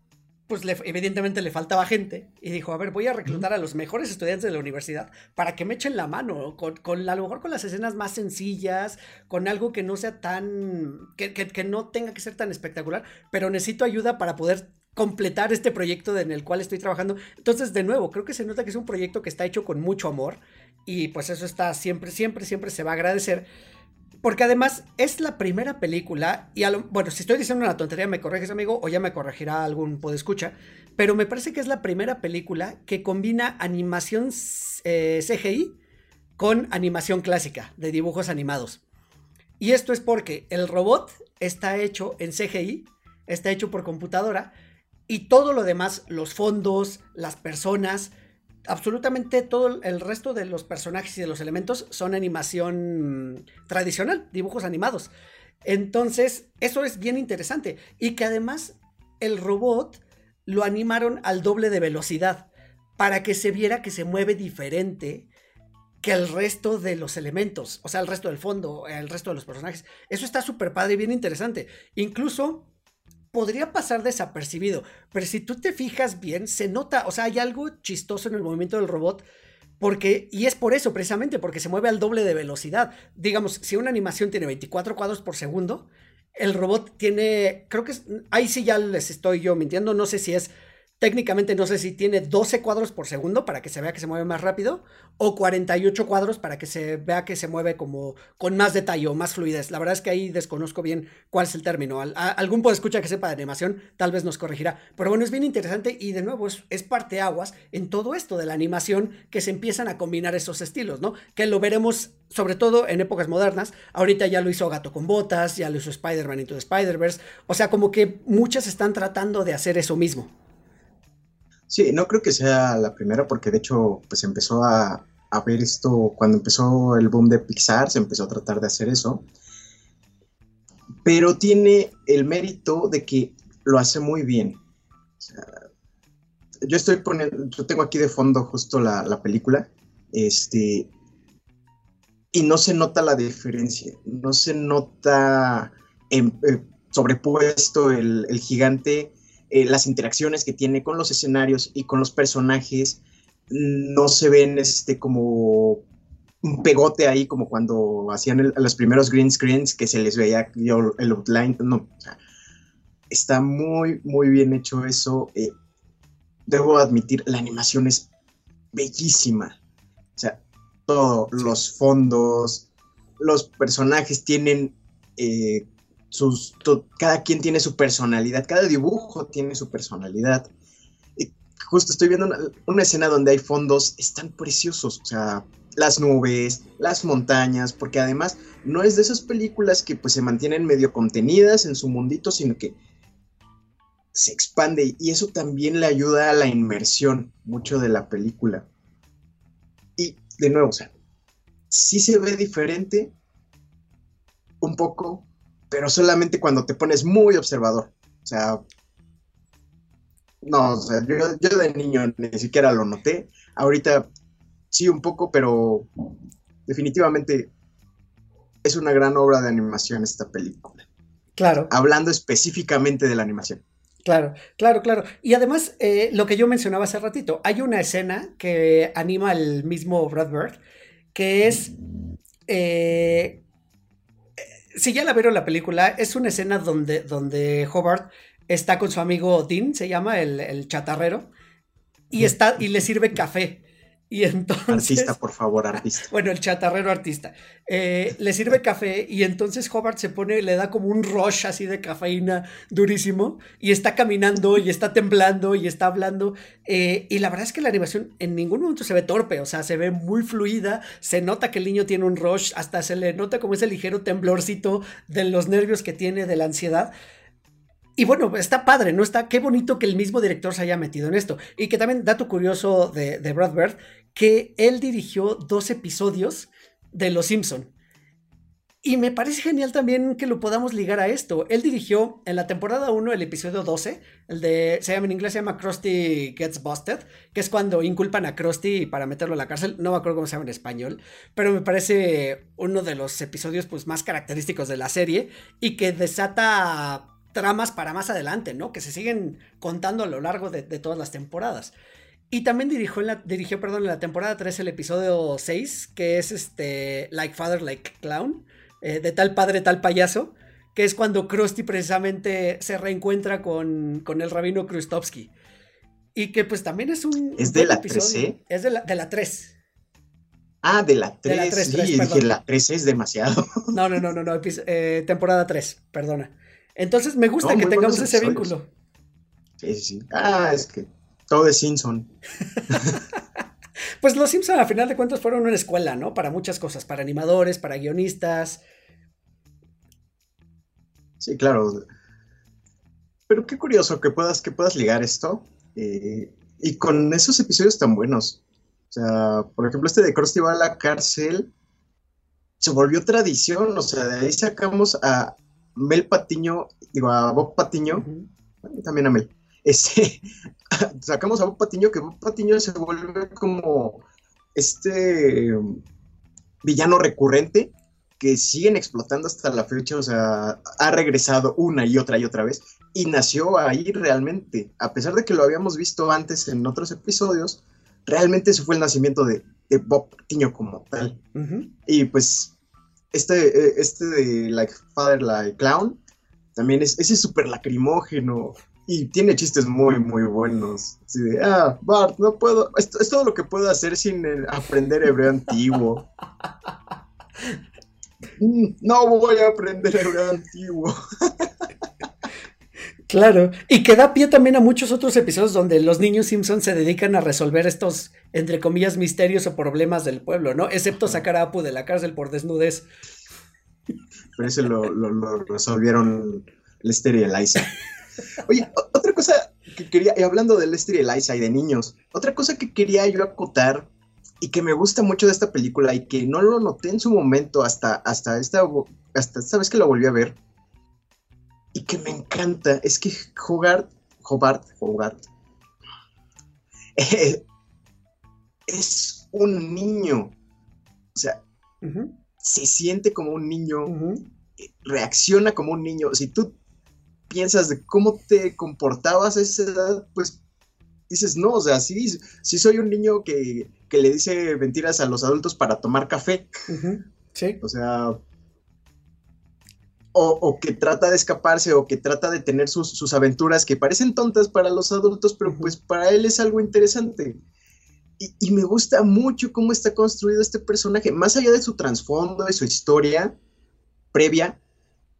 pues evidentemente le faltaba gente y dijo, a ver, voy a reclutar a los mejores estudiantes de la universidad para que me echen la mano, con, con a lo mejor con las escenas más sencillas, con algo que no sea tan, que, que, no tenga que ser tan espectacular, pero necesito ayuda para poder completar este proyecto en el cual estoy trabajando. Entonces, de nuevo, creo que se nota que es un proyecto que está hecho con mucho amor y pues eso está siempre, siempre, siempre se va a agradecer. Porque además es la primera película, y bueno, si estoy diciendo una tontería, me corriges, amigo, o ya me corregirá algún podescucha, pero me parece que es la primera película que combina animación eh, CGI con animación clásica de dibujos animados. Y esto es porque el robot está hecho en CGI, está hecho por computadora, y todo lo demás, los fondos, las personas, absolutamente todo el resto de los personajes y de los elementos son animación tradicional, dibujos animados. Entonces, eso es bien interesante. Y que además el robot lo animaron al doble de velocidad para que se viera que se mueve diferente que el resto de los elementos, o sea, el resto del fondo, el resto de los personajes. Eso está súper padre y bien interesante. Incluso podría pasar desapercibido, pero si tú te fijas bien, se nota, o sea, hay algo chistoso en el movimiento del robot. Porque, y es por eso, precisamente, porque se mueve al doble de velocidad. Digamos, si una animación tiene 24 cuadros por segundo, el robot tiene, creo que es, ahí sí ya les estoy yo mintiendo, no sé si es Técnicamente no sé si tiene 12 cuadros por segundo para que se vea que se mueve más rápido o 48 cuadros para que se vea que se mueve como con más detalle o más fluidez. La verdad es que ahí desconozco bien cuál es el término. algún puede escuchar que sepa de animación tal vez nos corregirá. Pero bueno, es bien interesante y de nuevo es, es parteaguas en todo esto de la animación que se empiezan a combinar esos estilos, ¿no? Que lo veremos sobre todo en épocas modernas. Ahorita ya lo hizo Gato con Botas, ya lo hizo Spider-Man into the Spider-Verse. O sea, como que muchas están tratando de hacer eso mismo. Sí, no creo que sea la primera porque de hecho pues empezó a, ver esto cuando empezó el boom de Pixar, se empezó a tratar de hacer eso. pero tiene el mérito de que lo hace muy bien. yo estoy poniendo, yo tengo aquí de fondo justo la, película, este, y no se nota la diferencia, no se nota eh, sobrepuesto el, gigante, eh, las interacciones que tiene con los escenarios y con los personajes, no se ven este como un pegote ahí como cuando hacían los primeros green screens que se les veía el outline, no, está muy, muy bien hecho eso. Eh, debo admitir, la animación es bellísima. O sea, todos los fondos, los personajes tienen eh, cada quien tiene su personalidad, cada dibujo tiene su personalidad. Y justo estoy viendo una, escena donde hay fondos, están preciosos. O sea, las nubes, las montañas, porque además no es de esas películas que pues se mantienen medio contenidas en su mundito, sino que se expande y eso también le ayuda a la inmersión mucho de la película. Y de nuevo, o sea, sí se ve diferente un poco, pero solamente cuando te pones muy observador. O sea, no, o sea, yo, de niño ni siquiera lo noté. Ahorita sí un poco, pero definitivamente es una gran obra de animación esta película. Claro. Hablando específicamente de la animación. Claro, claro, claro. Y además, eh, lo que yo mencionaba hace ratito, hay una escena que anima el mismo Brad Bird, que es... Eh, si ya la vieron la película, es una escena donde, donde Hobart está con su amigo Dean, se llama el, el chatarrero, y, está, y le sirve café. Y entonces. Artista, por favor, artista. [LAUGHS] Bueno, el chatarrero artista. Eh, le sirve café y entonces Hobart se pone, le da como un rush así de cafeína durísimo y está caminando y está temblando y está hablando. Eh, y la verdad es que la animación en ningún momento se ve torpe, o sea, se ve muy fluida. Se nota que el niño tiene un rush, hasta se le nota como ese ligero temblorcito de los nervios que tiene, de la ansiedad. Y bueno, está padre, ¿no? Está, qué bonito que el mismo director se haya metido en esto. Y que también, dato curioso de, de Brad Bird, que él dirigió dos episodios de Los Simpson. Y me parece genial también que lo podamos ligar a esto. Él dirigió en la temporada 1 el episodio 12, el de, se llama en inglés, se llama Krusty Gets Busted, que es cuando inculpan a Krusty para meterlo a la cárcel. No me acuerdo cómo se llama en español, pero me parece uno de los episodios pues, más característicos de la serie y que desata tramas para más adelante, ¿no? Que se siguen contando a lo largo de, de todas las temporadas. Y también dirigió en la, dirigió, perdón, en la temporada 3 el episodio 6, que es este Like Father, Like Clown, eh, de tal padre, tal payaso, que es cuando Krusty precisamente se reencuentra con, con el rabino Krustovsky. Y que pues también es un... ¿Es de la 3, Es de la, de la 3. Ah, de la 3. De la 3, sí, 3, dije, la 3 es demasiado. [LAUGHS] No, no, no, no, no eh, temporada 3, perdona. Entonces me gusta que tengamos ese vínculo. Sí, sí, sí. Ah, es que todo de Simpson. [LAUGHS] pues los Simpson a final de cuentas fueron una escuela, ¿no? Para muchas cosas, para animadores, para guionistas. Sí, claro. Pero qué curioso que puedas, que puedas ligar esto. Eh, y con esos episodios tan buenos. O sea, por ejemplo, este de Krusty va a la cárcel. Se volvió tradición. O sea, de ahí sacamos a Mel Patiño, digo, a Bob Patiño. También a Mel este, sacamos a Bob Patiño, que Bob Patiño se vuelve como este villano recurrente que siguen explotando hasta la fecha, o sea, ha regresado una y otra y otra vez y nació ahí realmente, a pesar de que lo habíamos visto antes en otros episodios, realmente ese fue el nacimiento de, Bob Patiño como tal. Y pues este, eh, este de Like Father, Like Clown, también es ese súper lacrimógeno, y tiene chistes muy, muy buenos. Así de, ah, Bart, no puedo. Es, es todo lo que puedo hacer sin aprender hebreo antiguo. Mm, no voy a aprender hebreo antiguo. [LAUGHS] Claro, y que da pie también a muchos otros episodios donde los niños Simpson se dedican a resolver estos, entre comillas, misterios o problemas del pueblo, ¿no? Excepto sacar a Apu de la cárcel por desnudez. Pero ese lo, lo, lo resolvieron Lester y Eliza. [LAUGHS] Oye, otra cosa que quería, y hablando de Lester y Eliza y de niños, otra cosa que quería yo acotar y que me gusta mucho de esta película y que no lo noté en su momento hasta, hasta, esta, hasta esta vez que la volví a ver, y que me encanta es que Hogart, Hobart, Hogart, eh, es un niño. O sea, se siente como un niño, reacciona como un niño. Si tú piensas de cómo te comportabas a esa edad, pues dices, no, o sea, sí, sí soy un niño que, le dice mentiras a los adultos para tomar café. Sí. O sea, o, que trata de escaparse o que trata de tener sus, aventuras que parecen tontas para los adultos, pero pues para él es algo interesante. Y, me gusta mucho cómo está construido este personaje, más allá de su trasfondo, de su historia previa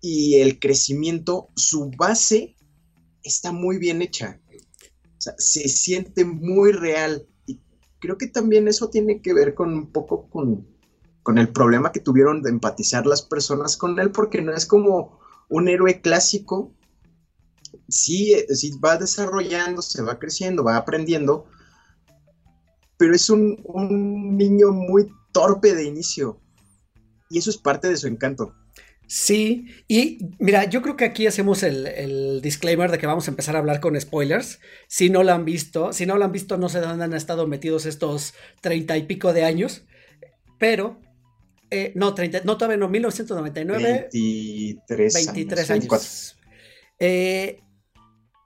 y el crecimiento, su base está muy bien hecha. O sea, se siente muy real. Y creo que también eso tiene que ver con un poco con, con el problema que tuvieron de empatizar las personas con él, porque no es como un héroe clásico. Sí, eh, sí va desarrollando, se va creciendo, va aprendiendo, pero es un, niño muy torpe de inicio. Y eso es parte de su encanto. Sí, y mira, yo creo que aquí hacemos el, disclaimer de que vamos a empezar a hablar con spoilers. Si no lo han visto, si no lo han visto, no sé dónde han estado metidos estos treinta y pico de años. Pero, eh, no, 30, no, todavía no, 1999. 23, 23 años. Eh,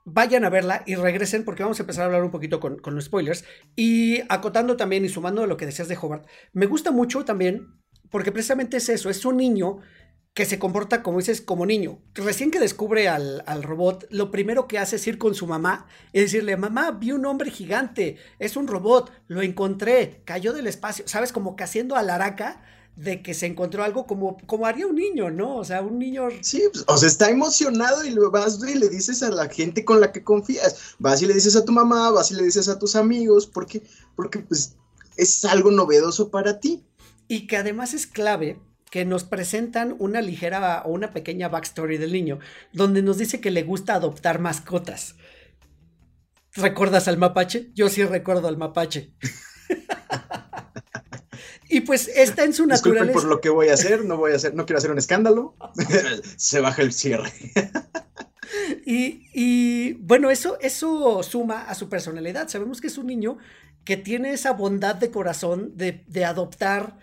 vayan a verla y regresen porque vamos a empezar a hablar un poquito con, los spoilers. Y acotando también y sumando lo que decías de Hobart, me gusta mucho también porque precisamente es eso, es un niño que se comporta, como dices, como niño. Recién que descubre al, al, robot, lo primero que hace es ir con su mamá y decirle, mamá, vi un hombre gigante, es un robot, lo encontré, cayó del espacio, ¿sabes? Como que haciendo alaraca de que se encontró algo como, como haría un niño, ¿no? O sea, un niño... Sí, pues, o sea, está emocionado y lo vas y le dices a la gente con la que confías, vas y le dices a tu mamá, vas y le dices a tus amigos, porque, porque pues es algo novedoso para ti. Y que además es clave que nos presentan una ligera o una pequeña backstory del niño, donde nos dice que le gusta adoptar mascotas. ¿Recuerdas al mapache? Yo sí recuerdo al mapache. [LAUGHS] Y pues está en su naturaleza. por lo que voy a hacer, no voy a hacer, no quiero hacer un escándalo. [LAUGHS] Se baja el cierre. [LAUGHS] y, bueno, eso, eso suma a su personalidad. Sabemos que es un niño que tiene esa bondad de corazón de, de adoptar,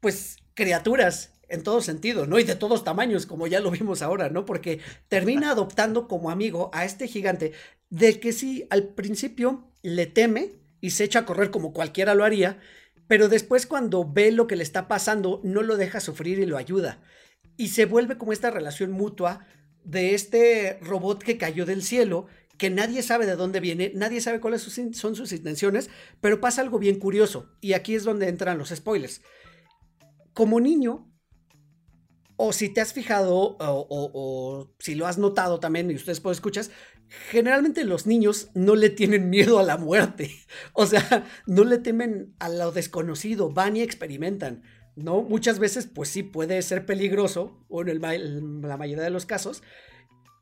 pues, criaturas en todo sentido, ¿no? Y de todos tamaños, como ya lo vimos ahora, ¿no? Porque termina adoptando como amigo a este gigante, de que sí, al principio le teme y se echa a correr como cualquiera lo haría, pero después cuando ve lo que le está pasando, no lo deja sufrir y lo ayuda. Y se vuelve como esta relación mutua de este robot que cayó del cielo, que nadie sabe de dónde viene, nadie sabe cuáles son sus intenciones, pero pasa algo bien curioso, y aquí es donde entran los spoilers. Como niño, o si te has fijado, o, si lo has notado también, y ustedes pueden escuchar, generalmente los niños no le tienen miedo a la muerte. [LAUGHS] O sea, no le temen a lo desconocido, van y experimentan. ¿No? Muchas veces, pues sí, puede ser peligroso, o en, la mayoría de los casos.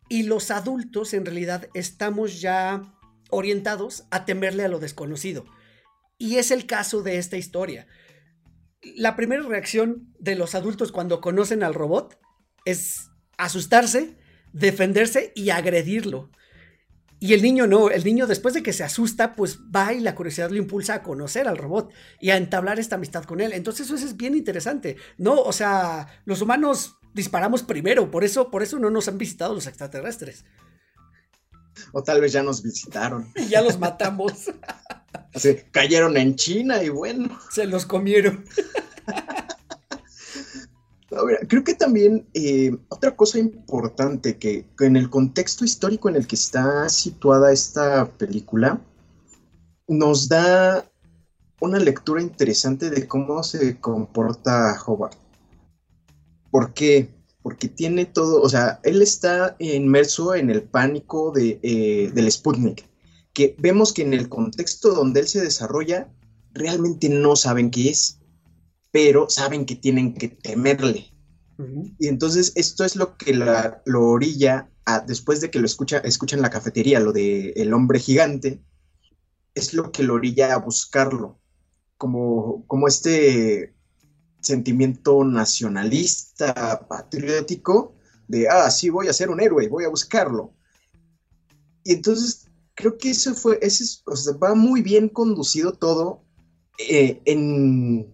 Y los adultos, en realidad, estamos ya orientados a temerle a lo desconocido. Y es el caso de esta historia. La primera reacción de los adultos cuando conocen al robot es asustarse, defenderse y agredirlo. Y el niño no, el niño después de que se asusta, pues va y la curiosidad lo impulsa a conocer al robot y a entablar esta amistad con él. Entonces eso es bien interesante, ¿no? O sea, los humanos disparamos primero, por eso, por eso no nos han visitado los extraterrestres. O tal vez ya nos visitaron. Y [LAUGHS] ya los matamos. [LAUGHS] Así, cayeron en China y bueno. Se los comieron [LAUGHS] creo que también eh, otra cosa importante que, en el contexto histórico en el que está situada esta película nos da una lectura interesante de cómo se comporta Howard. ¿Por qué? Porque tiene todo, o sea, él está inmerso en el pánico de, eh, del Sputnik, que vemos que en el contexto donde él se desarrolla, realmente no saben qué es pero saben que tienen que temerle. Y entonces esto es lo que lo orilla, después de que lo escucha, escuchan en la cafetería, lo de el hombre gigante, es lo que lo orilla a buscarlo, como, como este sentimiento nacionalista, patriótico, de, ah, sí, voy a ser un héroe, voy a buscarlo. Y entonces creo que eso fue, ese, o sea, va muy bien conducido todo eh, en,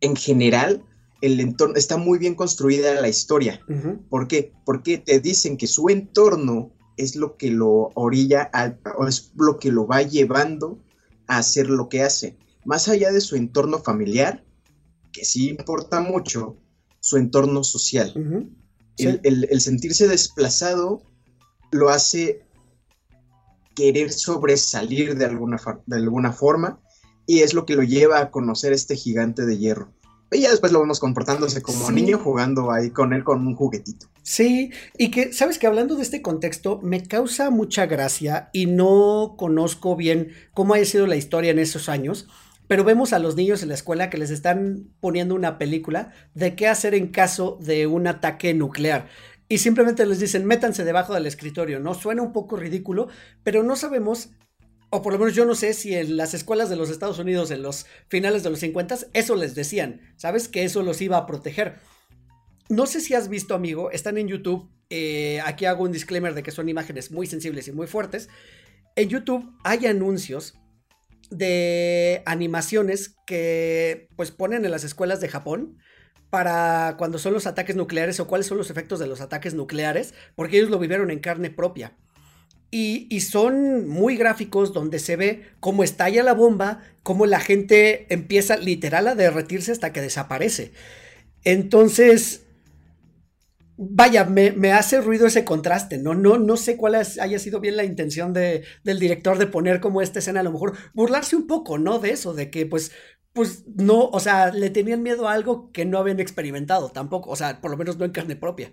en general. El entorno está muy bien construida la historia. ¿Por qué? Porque te dicen que su entorno es lo que lo orilla, o es lo que lo va llevando a hacer lo que hace. Más allá de su entorno familiar, que sí importa mucho, su entorno social. el, sentirse desplazado lo hace querer sobresalir de alguna, de alguna forma y es lo que lo lleva a conocer este gigante de hierro. Y ya después lo vemos comportándose como niño jugando ahí con él con un juguetito. Sí, y que, sabes que hablando de este contexto, me causa mucha gracia y no conozco bien cómo haya sido la historia en esos años, pero vemos a los niños en la escuela que les están poniendo una película de qué hacer en caso de un ataque nuclear. Y simplemente les dicen, métanse debajo del escritorio, ¿no? Suena un poco ridículo, pero no sabemos o por lo menos yo no sé si en las escuelas de los Estados Unidos en los finales de los 50 eso les decían, ¿sabes? Que eso los iba a proteger. No sé si has visto, amigo, están en YouTube. Eh, aquí hago un disclaimer de que son imágenes muy sensibles y muy fuertes. En YouTube hay anuncios de animaciones que pues ponen en las escuelas de Japón para cuando son los ataques nucleares o cuáles son los efectos de los ataques nucleares, porque ellos lo vivieron en carne propia. Y, y, son muy gráficos donde se ve cómo estalla la bomba, cómo la gente empieza literal a derretirse hasta que desaparece. Entonces, vaya, me, hace ruido ese contraste, ¿no? No, no sé cuál haya sido bien la intención de, del director de poner como esta escena, a lo mejor burlarse un poco, ¿no? De eso, de que pues, pues no, o sea, le tenían miedo a algo que no habían experimentado tampoco, o sea, por lo menos no en carne propia.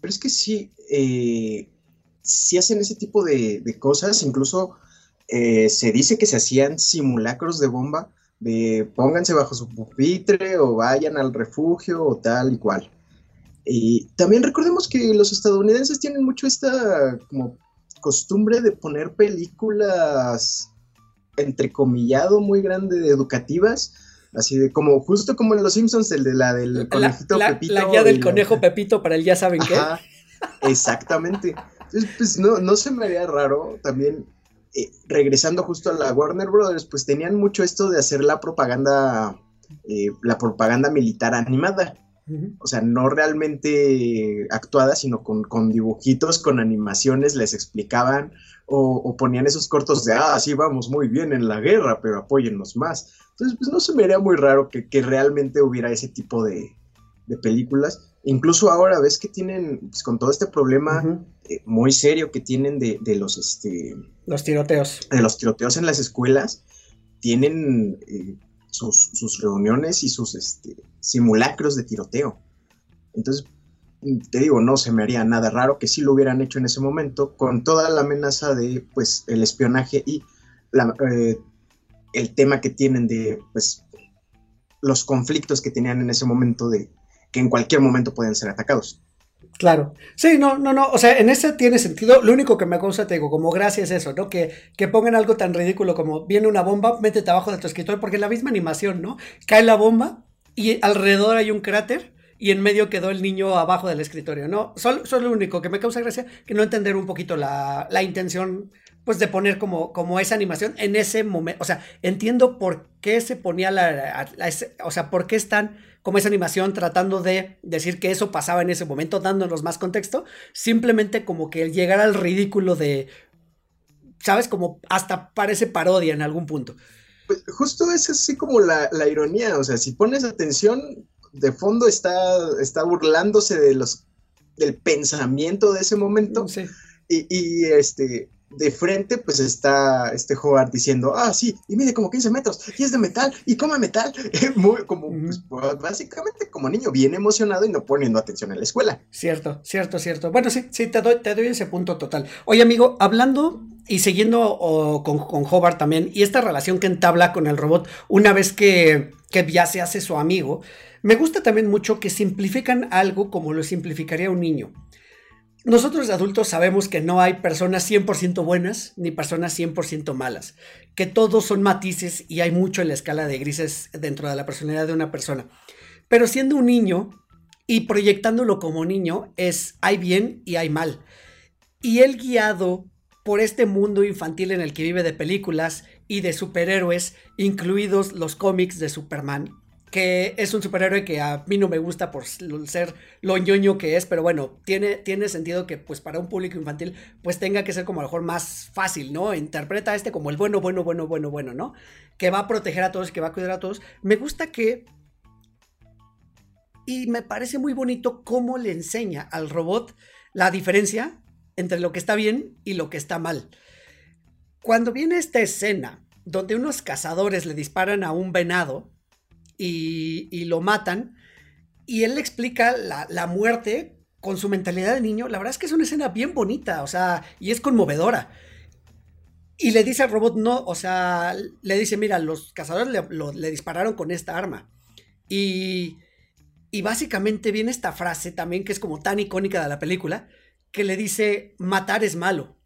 Pero es que sí, eh, si hacen ese tipo de, cosas, incluso eh, se dice que se hacían simulacros de bomba, de pónganse bajo su pupitre o vayan al refugio o tal y cual. Y también recordemos que los estadounidenses tienen mucho esta como costumbre de poner películas entrecomillado muy grande de educativas, así de como justo como en Los Simpsons, el de la del conejito la, Pepito. La guía del conejo Pepito para el ya saben qué. Exactamente. Entonces, pues no, no se me haría raro también, eh, regresando justo a la Warner Brothers, pues tenían mucho esto de hacer la propaganda, eh, la propaganda militar animada. O sea, no realmente actuada, sino con, dibujitos, con animaciones, les explicaban o, ponían esos cortos de, ah, sí, vamos muy bien en la guerra, pero apóyennos más. Entonces, pues no se me haría muy raro que, realmente hubiera ese tipo de, películas. Incluso ahora ves que tienen, pues, con todo este problema eh, muy serio que tienen de, los, este... Los tiroteos. De los tiroteos en las escuelas, tienen... Eh, sus, reuniones y sus este, simulacros de tiroteo. Entonces, te digo, no se me haría nada raro que sí lo hubieran hecho en ese momento, con toda la amenaza de, pues, el espionaje y eh, el tema que tienen de, pues, los conflictos que tenían en ese momento de que en cualquier momento pueden ser atacados. Claro. Sí, no, no, no. O sea, en ese tiene sentido. Lo único que me causa, te digo, como gracia es eso, ¿no? Que, que pongan algo tan ridículo como viene una bomba, métete abajo de tu escritorio, porque en la misma animación, ¿no? Cae la bomba y alrededor hay un cráter y en medio quedó el niño abajo del escritorio, ¿no? Solo, lo único que me causa gracia, que no entender un poquito la, la intención, pues, de poner como, como esa animación en ese momento. O sea, entiendo por qué se ponía la, la o sea, por qué están como esa animación tratando de decir que eso pasaba en ese momento, dándonos más contexto, simplemente como que el llegar al ridículo de, ¿sabes? Como hasta parece parodia en algún punto. Pues justo es así como la, ironía, o sea, si pones atención, de fondo está, está burlándose de los, del pensamiento de ese momento. Y, y, este, de frente, pues está este Howard diciendo, ah, sí, y mide como 15 metros, y es de metal, y come metal, [LAUGHS] muy, como, pues, pues, básicamente como niño, bien emocionado y no poniendo atención en la escuela. Cierto, cierto, cierto. Bueno, sí, sí, te doy, te doy ese punto total. Oye, amigo, hablando y siguiendo con, con Hobart también, y esta relación que entabla con el robot una vez que, que ya se hace su amigo, me gusta también mucho que simplifican algo como lo simplificaría un niño. Nosotros adultos sabemos que no hay personas 100% buenas ni personas 100% malas, que todos son matices y hay mucho en la escala de grises dentro de la personalidad de una persona. Pero siendo un niño, y proyectándolo como niño es hay bien y hay mal. Y él guiado por este mundo infantil en el que vive de películas y de superhéroes, incluidos los cómics de Superman, que es un superhéroe que a mí no me gusta por ser lo ñoño que es, pero bueno, tiene, tiene sentido que pues para un público infantil pues tenga que ser como a lo mejor más fácil, ¿no? Interpreta a este como el bueno, bueno, bueno, bueno, bueno, ¿no? Que va a proteger a todos, que va a cuidar a todos. Me gusta que... Y me parece muy bonito cómo le enseña al robot la diferencia entre lo que está bien y lo que está mal. Cuando viene esta escena donde unos cazadores le disparan a un venado, y, lo matan. Y él le explica la, muerte con su mentalidad de niño. La verdad es que es una escena bien bonita, o sea, y es conmovedora. Y le dice al robot, no, o sea, le dice, mira, los cazadores le, dispararon con esta arma. Y, y básicamente viene esta frase también que es como tan icónica de la película, que le dice, matar es malo,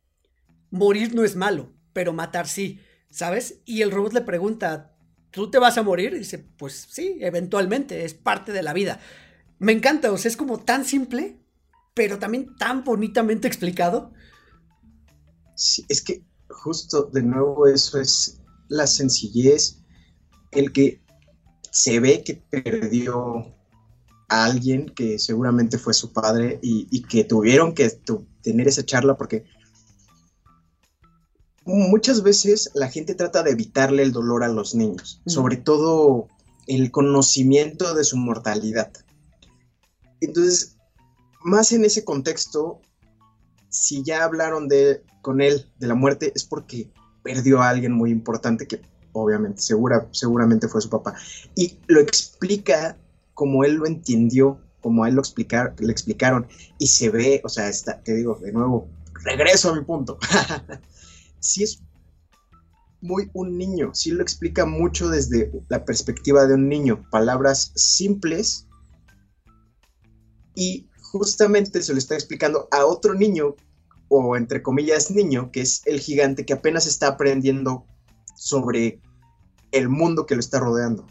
morir no es malo, pero matar sí, ¿sabes? Y el robot le pregunta, ¿tú te vas a morir? Dice, pues sí, eventualmente, es parte de la vida. Me encanta, o sea, es como tan simple, pero también tan bonitamente explicado. Es que justo de nuevo eso es la sencillez, el que se ve que perdió a alguien que seguramente fue su padre y, que tuvieron que tener esa charla porque muchas veces la gente trata de evitarle el dolor a los niños, sobre todo el conocimiento de su mortalidad. Entonces, más en ese contexto, si ya hablaron de, con él de la muerte, es porque perdió a alguien muy importante que obviamente, segura, seguramente fue su papá. Y lo explica como él lo entendió, como a él lo explicar, le explicaron, y se ve, o sea, está, te digo, de nuevo, regreso a mi punto. [LAUGHS] sí es muy un niño, sí lo explica mucho desde la perspectiva de un niño, palabras simples y justamente se lo está explicando a otro niño, o entre comillas niño, que es el gigante que apenas está aprendiendo sobre el mundo que lo está rodeando.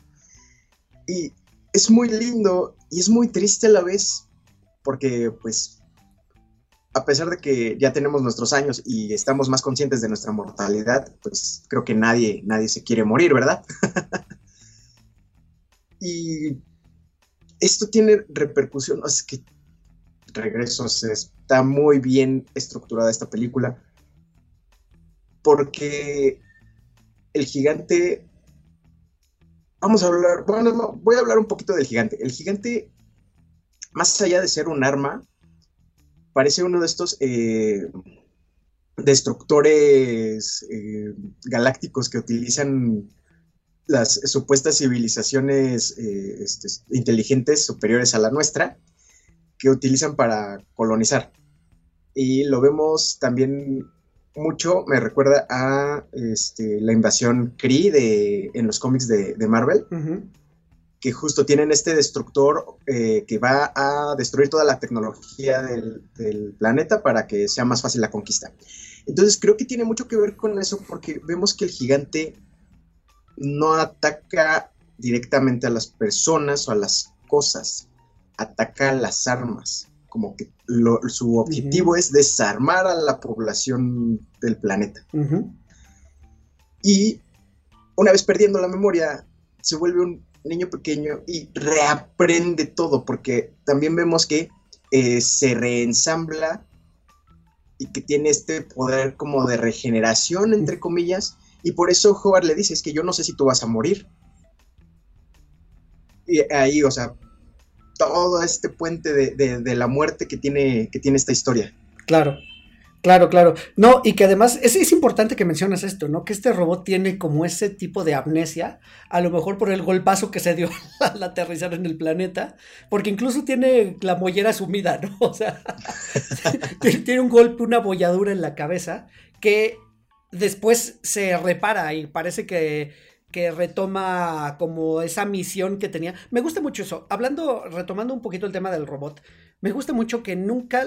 Y es muy lindo y es muy triste a la vez, porque pues a pesar de que ya tenemos nuestros años y estamos más conscientes de nuestra mortalidad, pues creo que nadie, nadie se quiere morir, ¿verdad? [LAUGHS] y esto tiene repercusión, es que regresos, está muy bien estructurada esta película, porque el gigante, vamos a hablar, bueno, voy a hablar un poquito del gigante. El gigante, más allá de ser un arma, parece uno de estos eh, destructores eh, galácticos que utilizan las supuestas civilizaciones eh, este, inteligentes superiores a la nuestra, que utilizan para colonizar. Y lo vemos también mucho, me recuerda a este, la invasión Kree de, en los cómics de, Marvel que justo tienen este destructor eh, que va a destruir toda la tecnología del, planeta para que sea más fácil la conquista. Entonces creo que tiene mucho que ver con eso porque vemos que el gigante no ataca directamente a las personas o a las cosas, ataca a las armas, como que su objetivo es desarmar a la población del planeta. Y una vez perdiendo la memoria, se vuelve un niño pequeño y reaprende todo, porque también vemos que eh, se reensambla y que tiene este poder como de regeneración, entre comillas, y por eso Howard le dice, es que yo no sé si tú vas a morir. Y ahí, o sea, todo este puente de, de la muerte que tiene, que tiene esta historia. Claro. Claro, claro. No, y que además es, importante que mencionas esto, ¿no? Que este robot tiene como ese tipo de amnesia, a lo mejor por el golpazo que se dio [LAUGHS] al aterrizar en el planeta, porque incluso tiene la mollera sumida, ¿no? [LAUGHS] O sea, [LAUGHS] tiene un golpe, una bolladura en la cabeza que después se repara y parece que, que retoma como esa misión que tenía. Me gusta mucho eso. Hablando, retomando un poquito el tema del robot, me gusta mucho que nunca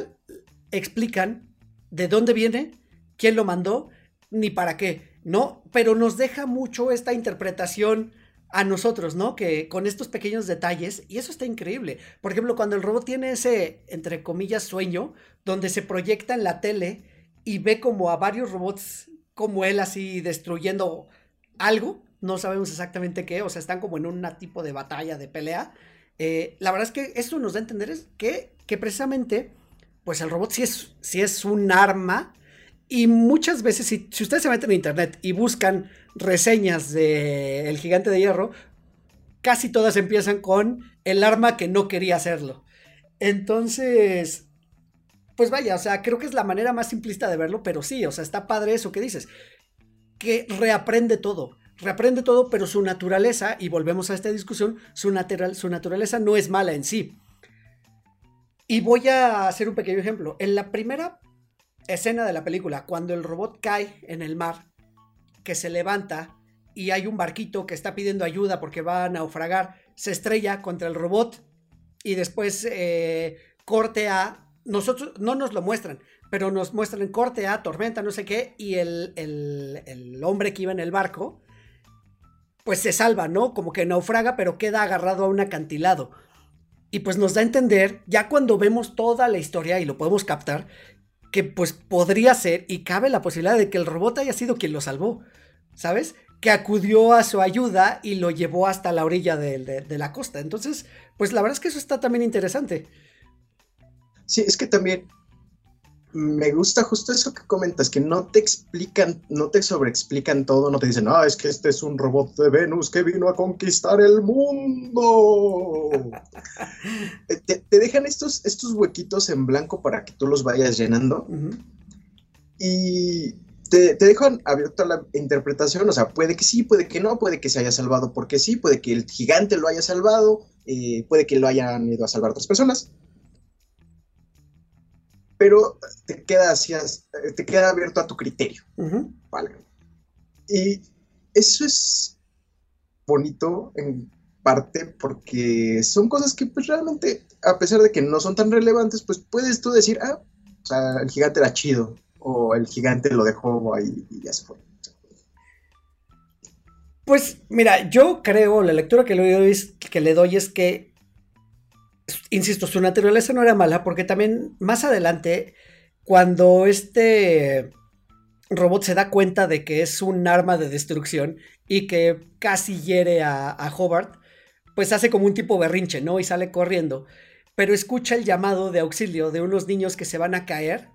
explican de dónde viene, quién lo mandó, ni para qué, ¿no? Pero nos deja mucho esta interpretación a nosotros, ¿no? Que con estos pequeños detalles, y eso está increíble. Por ejemplo, cuando el robot tiene ese, entre comillas, sueño, donde se proyecta en la tele y ve como a varios robots como él así destruyendo algo, no sabemos exactamente qué, o sea, están como en un tipo de batalla, de pelea. Eh, la verdad es que eso nos da a entender es que, que precisamente, pues el robot sí es, sí es un arma y muchas veces, si, si ustedes se meten en internet y buscan reseñas de El Gigante de Hierro, casi todas empiezan con el arma que no quería hacerlo. Entonces, pues vaya, o sea, creo que es la manera más simplista de verlo, pero sí, o sea, está padre eso que dices, que reaprende todo, reaprende todo, pero su naturaleza, y volvemos a esta discusión, su, natural, su naturaleza no es mala en sí. Y voy a hacer un pequeño ejemplo. En la primera escena de la película, cuando el robot cae en el mar, que se levanta y hay un barquito que está pidiendo ayuda porque va a naufragar, se estrella contra el robot y después eh, corte a... Nosotros no nos lo muestran, pero nos muestran corte a tormenta, no sé qué, y el, el, el hombre que iba en el barco, pues se salva, ¿no? Como que naufraga, pero queda agarrado a un acantilado. Y pues nos da a entender, ya cuando vemos toda la historia y lo podemos captar, que pues podría ser y cabe la posibilidad de que el robot haya sido quien lo salvó, ¿sabes? Que acudió a su ayuda y lo llevó hasta la orilla de, la costa. Entonces, pues la verdad es que eso está también interesante. Sí, es que también me gusta justo eso que comentas, que no te explican, no te sobreexplican todo, no te dicen, ah, es que este es un robot de Venus que vino a conquistar el mundo. [LAUGHS] Eh, te, dejan estos, estos huequitos en blanco para que tú los vayas llenando. Y te, dejan abierta la interpretación, o sea, puede que sí, puede que no, puede que se haya salvado porque sí, puede que el gigante lo haya salvado, eh, puede que lo hayan ido a salvar otras personas pero te queda, así, te queda abierto a tu criterio. Vale. Y eso es bonito en parte porque son cosas que pues realmente, a pesar de que no son tan relevantes, pues puedes tú decir, ah, o sea, el gigante era chido, o el gigante lo dejó ahí y ya se fue. Pues mira, yo creo, la lectura que le doy que le doy es que insisto, su naturaleza no era mala porque también más adelante, cuando este robot se da cuenta de que es un arma de destrucción y que casi hiere a, Hobart, pues hace como un tipo berrinche, ¿no? Y sale corriendo, pero escucha el llamado de auxilio de unos niños que se van a caer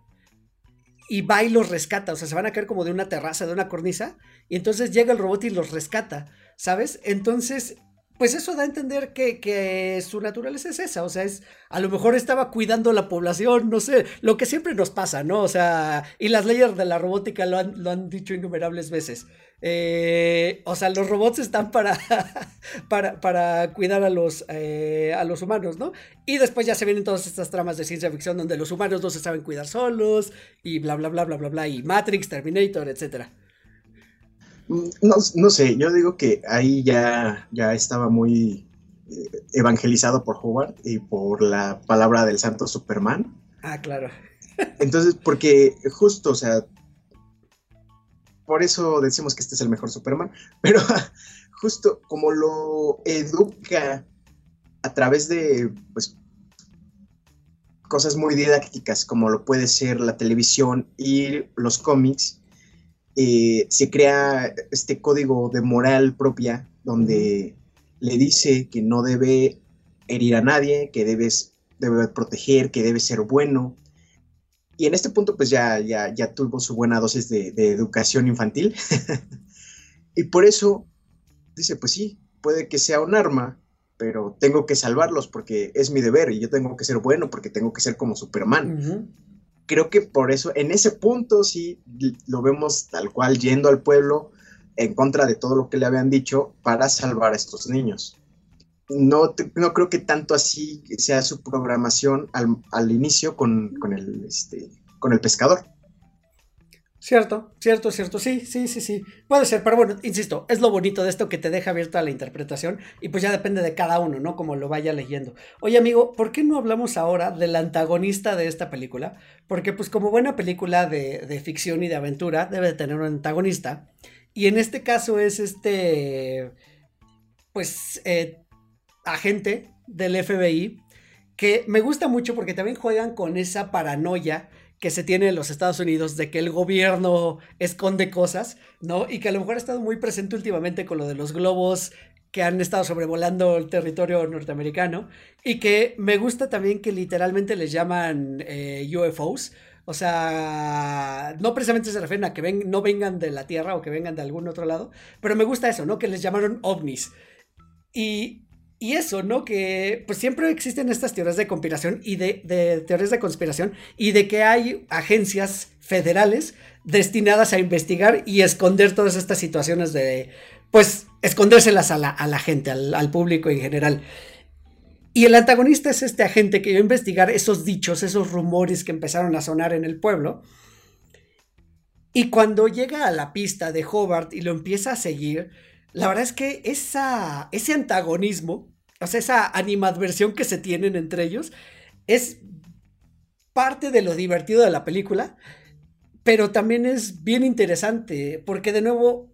y va y los rescata, o sea, se van a caer como de una terraza, de una cornisa, y entonces llega el robot y los rescata, ¿sabes? Entonces pues eso da a entender que, su naturaleza es esa, o sea, es, a lo mejor estaba cuidando la población, no sé, lo que siempre nos pasa, ¿no? O sea, y las leyes de la robótica lo han, lo han dicho innumerables veces. Eh, o sea, los robots están para, [LAUGHS] para, para cuidar a los, eh, a los humanos, ¿no? Y después ya se vienen todas estas tramas de ciencia ficción donde los humanos no se saben cuidar solos y bla, bla, bla, bla, bla, bla, y Matrix, Terminator, etcétera. No, no, sé, yo digo que ahí ya, ya estaba muy eh, evangelizado por Howard y por la palabra del santo Superman. Ah, claro. Entonces, porque justo, o sea, por eso decimos que este es el mejor Superman, [LAUGHS] pero justo como lo educa a través de, pues, cosas muy didácticas, como lo puede ser la televisión y los cómics, eh, se crea este código de moral propia donde le dice que no debe herir a nadie, que debes, debe proteger, que debe ser bueno. Y en este punto pues ya, ya, ya tuvo su buena dosis de, de educación infantil. [LAUGHS] y por eso dice, pues sí, puede que sea un arma, pero tengo que salvarlos porque es mi deber y yo tengo que ser bueno porque tengo que ser como Superman creo que por eso, en ese punto sí lo vemos tal cual yendo al pueblo en contra de todo lo que le habían dicho para salvar a estos niños. No, no creo que tanto así sea su programación al, inicio con, este, con el pescador. Cierto, cierto, cierto, sí, sí, sí, sí. Puede ser, pero bueno, insisto, es lo bonito de esto que te deja abierta la interpretación y pues ya depende de cada uno, ¿no? Como lo vaya leyendo. Oye, amigo, ¿por qué no hablamos ahora del antagonista de esta película? Porque pues como buena película de, de ficción y de aventura debe de tener un antagonista. Y en este caso es este, pues, eh, agente del FBI que me gusta mucho porque también juegan con esa paranoia que se tiene en los Estados Unidos de que el gobierno esconde cosas, ¿no? Y que a lo mejor ha estado muy presente últimamente con lo de los globos que han estado sobrevolando el territorio norteamericano y que me gusta también que literalmente les llaman eh, UFOs. O sea, no precisamente se refieren a que ven, no vengan de la Tierra o que vengan de algún otro lado, pero me gusta eso, ¿no? Que les llamaron ovnis. Y, y eso, ¿no? Que pues siempre existen estas teorías de conspiración y de, teorías de conspiración y de que hay agencias federales destinadas a investigar y esconder todas estas situaciones de, pues, escondérselas a la, a la gente, al, al, público en general. Y el antagonista es este agente que iba a investigar esos dichos, esos rumores que empezaron a sonar en el pueblo. Y cuando llega a la pista de Hobart y lo empieza a seguir, la verdad es que ese antagonismo, o sea, esa animadversión que se tienen entre ellos, es parte de lo divertido de la película, pero también es bien interesante, porque de nuevo,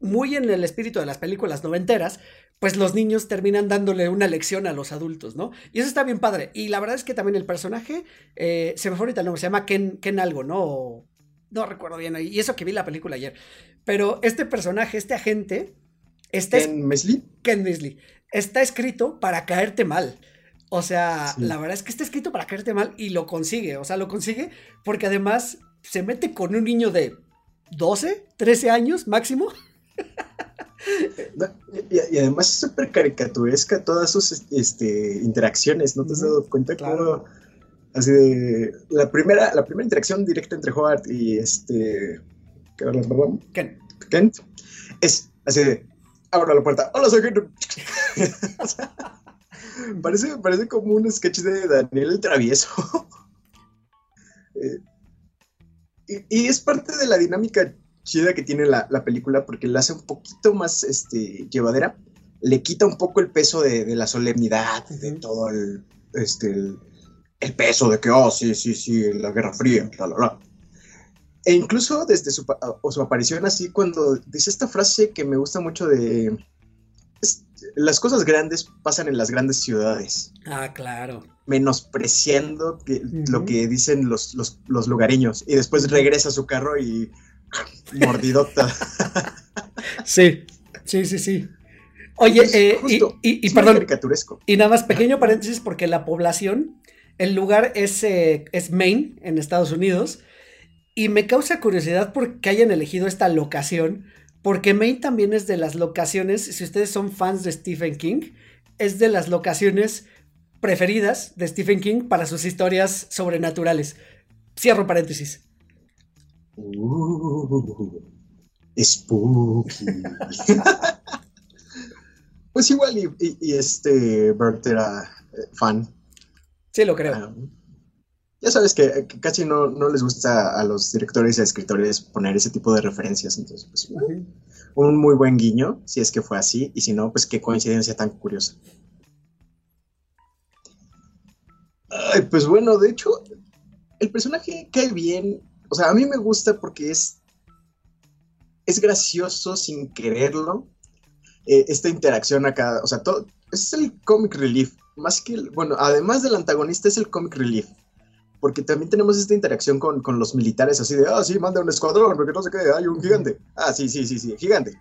muy en el espíritu de las películas noventeras, pues los niños terminan dándole una lección a los adultos, ¿no? Y eso está bien padre. Y la verdad es que también el personaje, eh, se me fue ahorita el nombre, se llama Ken, Ken algo, ¿no? No recuerdo bien, y eso que vi la película ayer. Pero este personaje, este agente, Está Ken Mesley. Ken Mesley. Está escrito para caerte mal. O sea, sí. la verdad es que está escrito para caerte mal y lo consigue. O sea, lo consigue porque además se mete con un niño de 12, 13 años máximo. No, [LAUGHS] y, y, además es súper caricaturesca todas sus este, interacciones, ¿no te has dado cuenta? Claro. Cómo, así de, la primera, la primera interacción directa entre Howard y este, Ken. Ken es así de, abro la puerta. Hola, soy Henry. [LAUGHS] o sea, parece, parece como un sketch de Daniel el Travieso. [LAUGHS] eh, y, y, es parte de la dinámica chida que tiene la, la, película porque la hace un poquito más este, llevadera. Le quita un poco el peso de, de la solemnidad, uh -huh. de todo el, este, el, el, peso de que, oh, sí, sí, sí, la Guerra Fría, la, la, la. E incluso desde su, o su, aparición así, cuando dice esta frase que me gusta mucho de... Es, las cosas grandes pasan en las grandes ciudades. Ah, claro. Menospreciando que, uh -huh. lo que dicen los, los, los, lugareños. Y después regresa a su carro y... [LAUGHS] Mordidota. [LAUGHS] sí, sí, sí, sí. Oye, eh, justo, y, y, y perdón. Y nada más, pequeño paréntesis, porque la población, el lugar es, eh, es Maine, en Estados Unidos. Y me causa curiosidad porque hayan elegido esta locación, porque Maine también es de las locaciones, si ustedes son fans de Stephen King, es de las locaciones preferidas de Stephen King para sus historias sobrenaturales. Cierro paréntesis. Uh, spooky. [LAUGHS] pues igual, y, y, y, este Bert era eh, fan. Sí, lo creo. Um, ya sabes que, que casi no, no, les gusta a los directores y a escritores poner ese tipo de referencias, entonces, pues, uh -huh. un muy buen guiño, si es que fue así, y si no, pues qué coincidencia tan curiosa. Ay, pues bueno, de hecho, el personaje cae bien, o sea, a mí me gusta porque es, es gracioso sin quererlo, eh, esta interacción acá, o sea, todo, es el comic relief, más que, el, bueno, además del antagonista es el comic relief porque también tenemos esta interacción con, con, los militares, así de, ah, sí, manda un escuadrón, porque no sé qué, hay un gigante. Ah, sí, sí, sí, sí, gigante.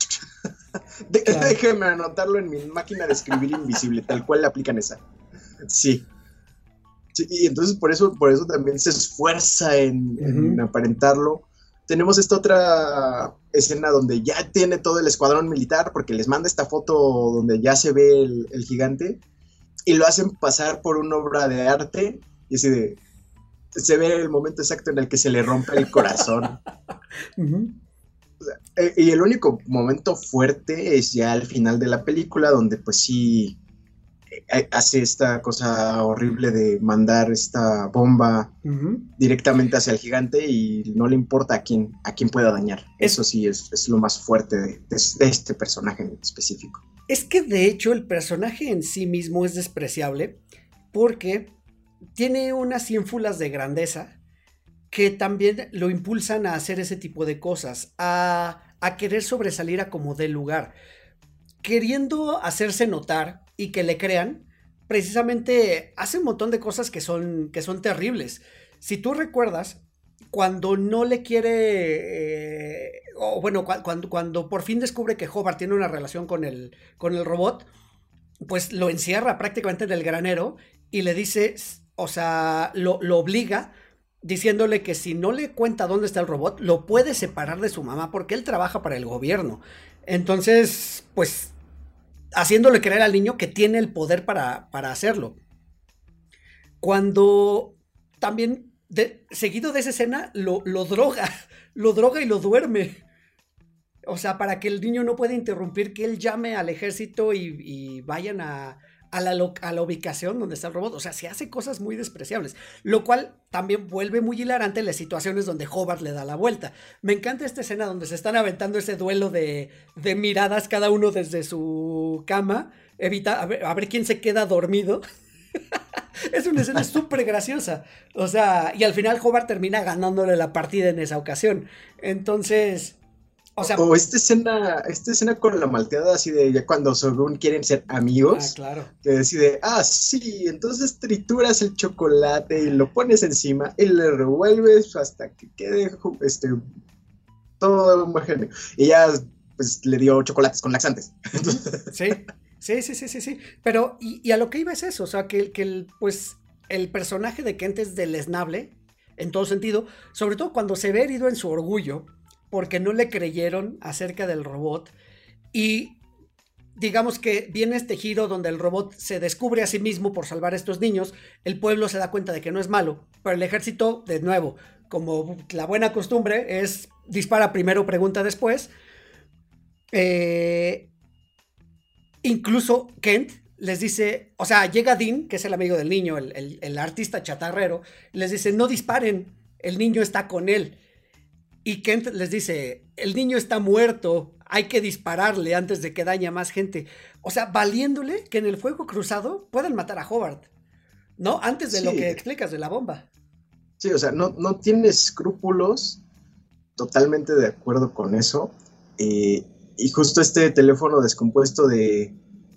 [LAUGHS] de, claro. Déjeme anotarlo en mi máquina de escribir invisible, tal cual le aplican esa. Sí. sí. y entonces por eso, por eso también se esfuerza en, uh -huh. en aparentarlo. Tenemos esta otra escena donde ya tiene todo el escuadrón militar, porque les manda esta foto donde ya se ve el, el gigante, y lo hacen pasar por una obra de arte, y así de, se ve el momento exacto en el que se le rompe el corazón. [LAUGHS] uh -huh. o sea, y el único momento fuerte es ya al final de la película, donde pues sí eh, hace esta cosa horrible de mandar esta bomba uh -huh. directamente hacia el gigante y no le importa a quién, a quién pueda dañar. Es, Eso sí es, es, lo más fuerte de, de, de este personaje en específico. Es que de hecho el personaje en sí mismo es despreciable porque tiene unas ínfulas de grandeza que también lo impulsan a hacer ese tipo de cosas, a, a querer sobresalir a como dé lugar. queriendo hacerse notar y que le crean, precisamente hace un montón de cosas que son, que son terribles. Si tú recuerdas, cuando no le quiere, eh, o bueno, cuando, cuando por fin descubre que Hobart tiene una relación con el, con el robot, pues lo encierra prácticamente en el granero y le dice, o sea, lo, lo obliga diciéndole que si no le cuenta dónde está el robot, lo puede separar de su mamá porque él trabaja para el gobierno. Entonces, pues, haciéndole creer al niño que tiene el poder para, para hacerlo. Cuando también, seguido de esa escena, lo, lo droga, [LAUGHS] lo droga y lo duerme. O sea, para que el niño no pueda interrumpir que él llame al ejército y vayan a, a la, ubicación donde está el robot. O sea, se hace cosas muy despreciables. Lo cual también vuelve muy hilarante las situaciones donde Hobart le da la vuelta. Me encanta esta escena donde se están aventando ese duelo de, miradas, cada uno desde su cama. Evita, a ver, quién se queda dormido. [LAUGHS] es una escena súper graciosa. O sea, y al final Hobart termina ganándole la partida en esa ocasión. Entonces, o esta escena, esta escena con la malteada así de ya cuando según quieren ser amigos. Ah, claro. Que decide, ah, sí, entonces trituras el chocolate y lo pones encima y le revuelves hasta que quede este todo homogéneo. Y ya pues le dio chocolates con laxantes. Sí, sí, sí, sí, sí, sí. Pero, y, a lo que iba es eso, o sea, que, que el, pues el personaje de Kent es deleznable en todo sentido, sobre todo cuando se ve herido en su orgullo porque no le creyeron acerca del robot y digamos que viene este giro donde el robot se descubre a sí mismo por salvar a estos niños, el pueblo se da cuenta de que no es malo, pero el ejército, de nuevo, como la buena costumbre, es dispara primero, pregunta después. Eh, incluso Kent les dice, o sea, llega Dean, que es el amigo del niño, el, el artista chatarrero, les dice, no disparen, el niño está con él. Y Kent les dice, el niño está muerto, hay que dispararle antes de que dañe a más gente. O sea, valiéndole que en el fuego cruzado puedan matar a Hobart, ¿no? Antes de lo que explicas de la bomba. Sí, o sea, no, no tiene escrúpulos, totalmente de acuerdo con eso. Eh, y justo este teléfono descompuesto de,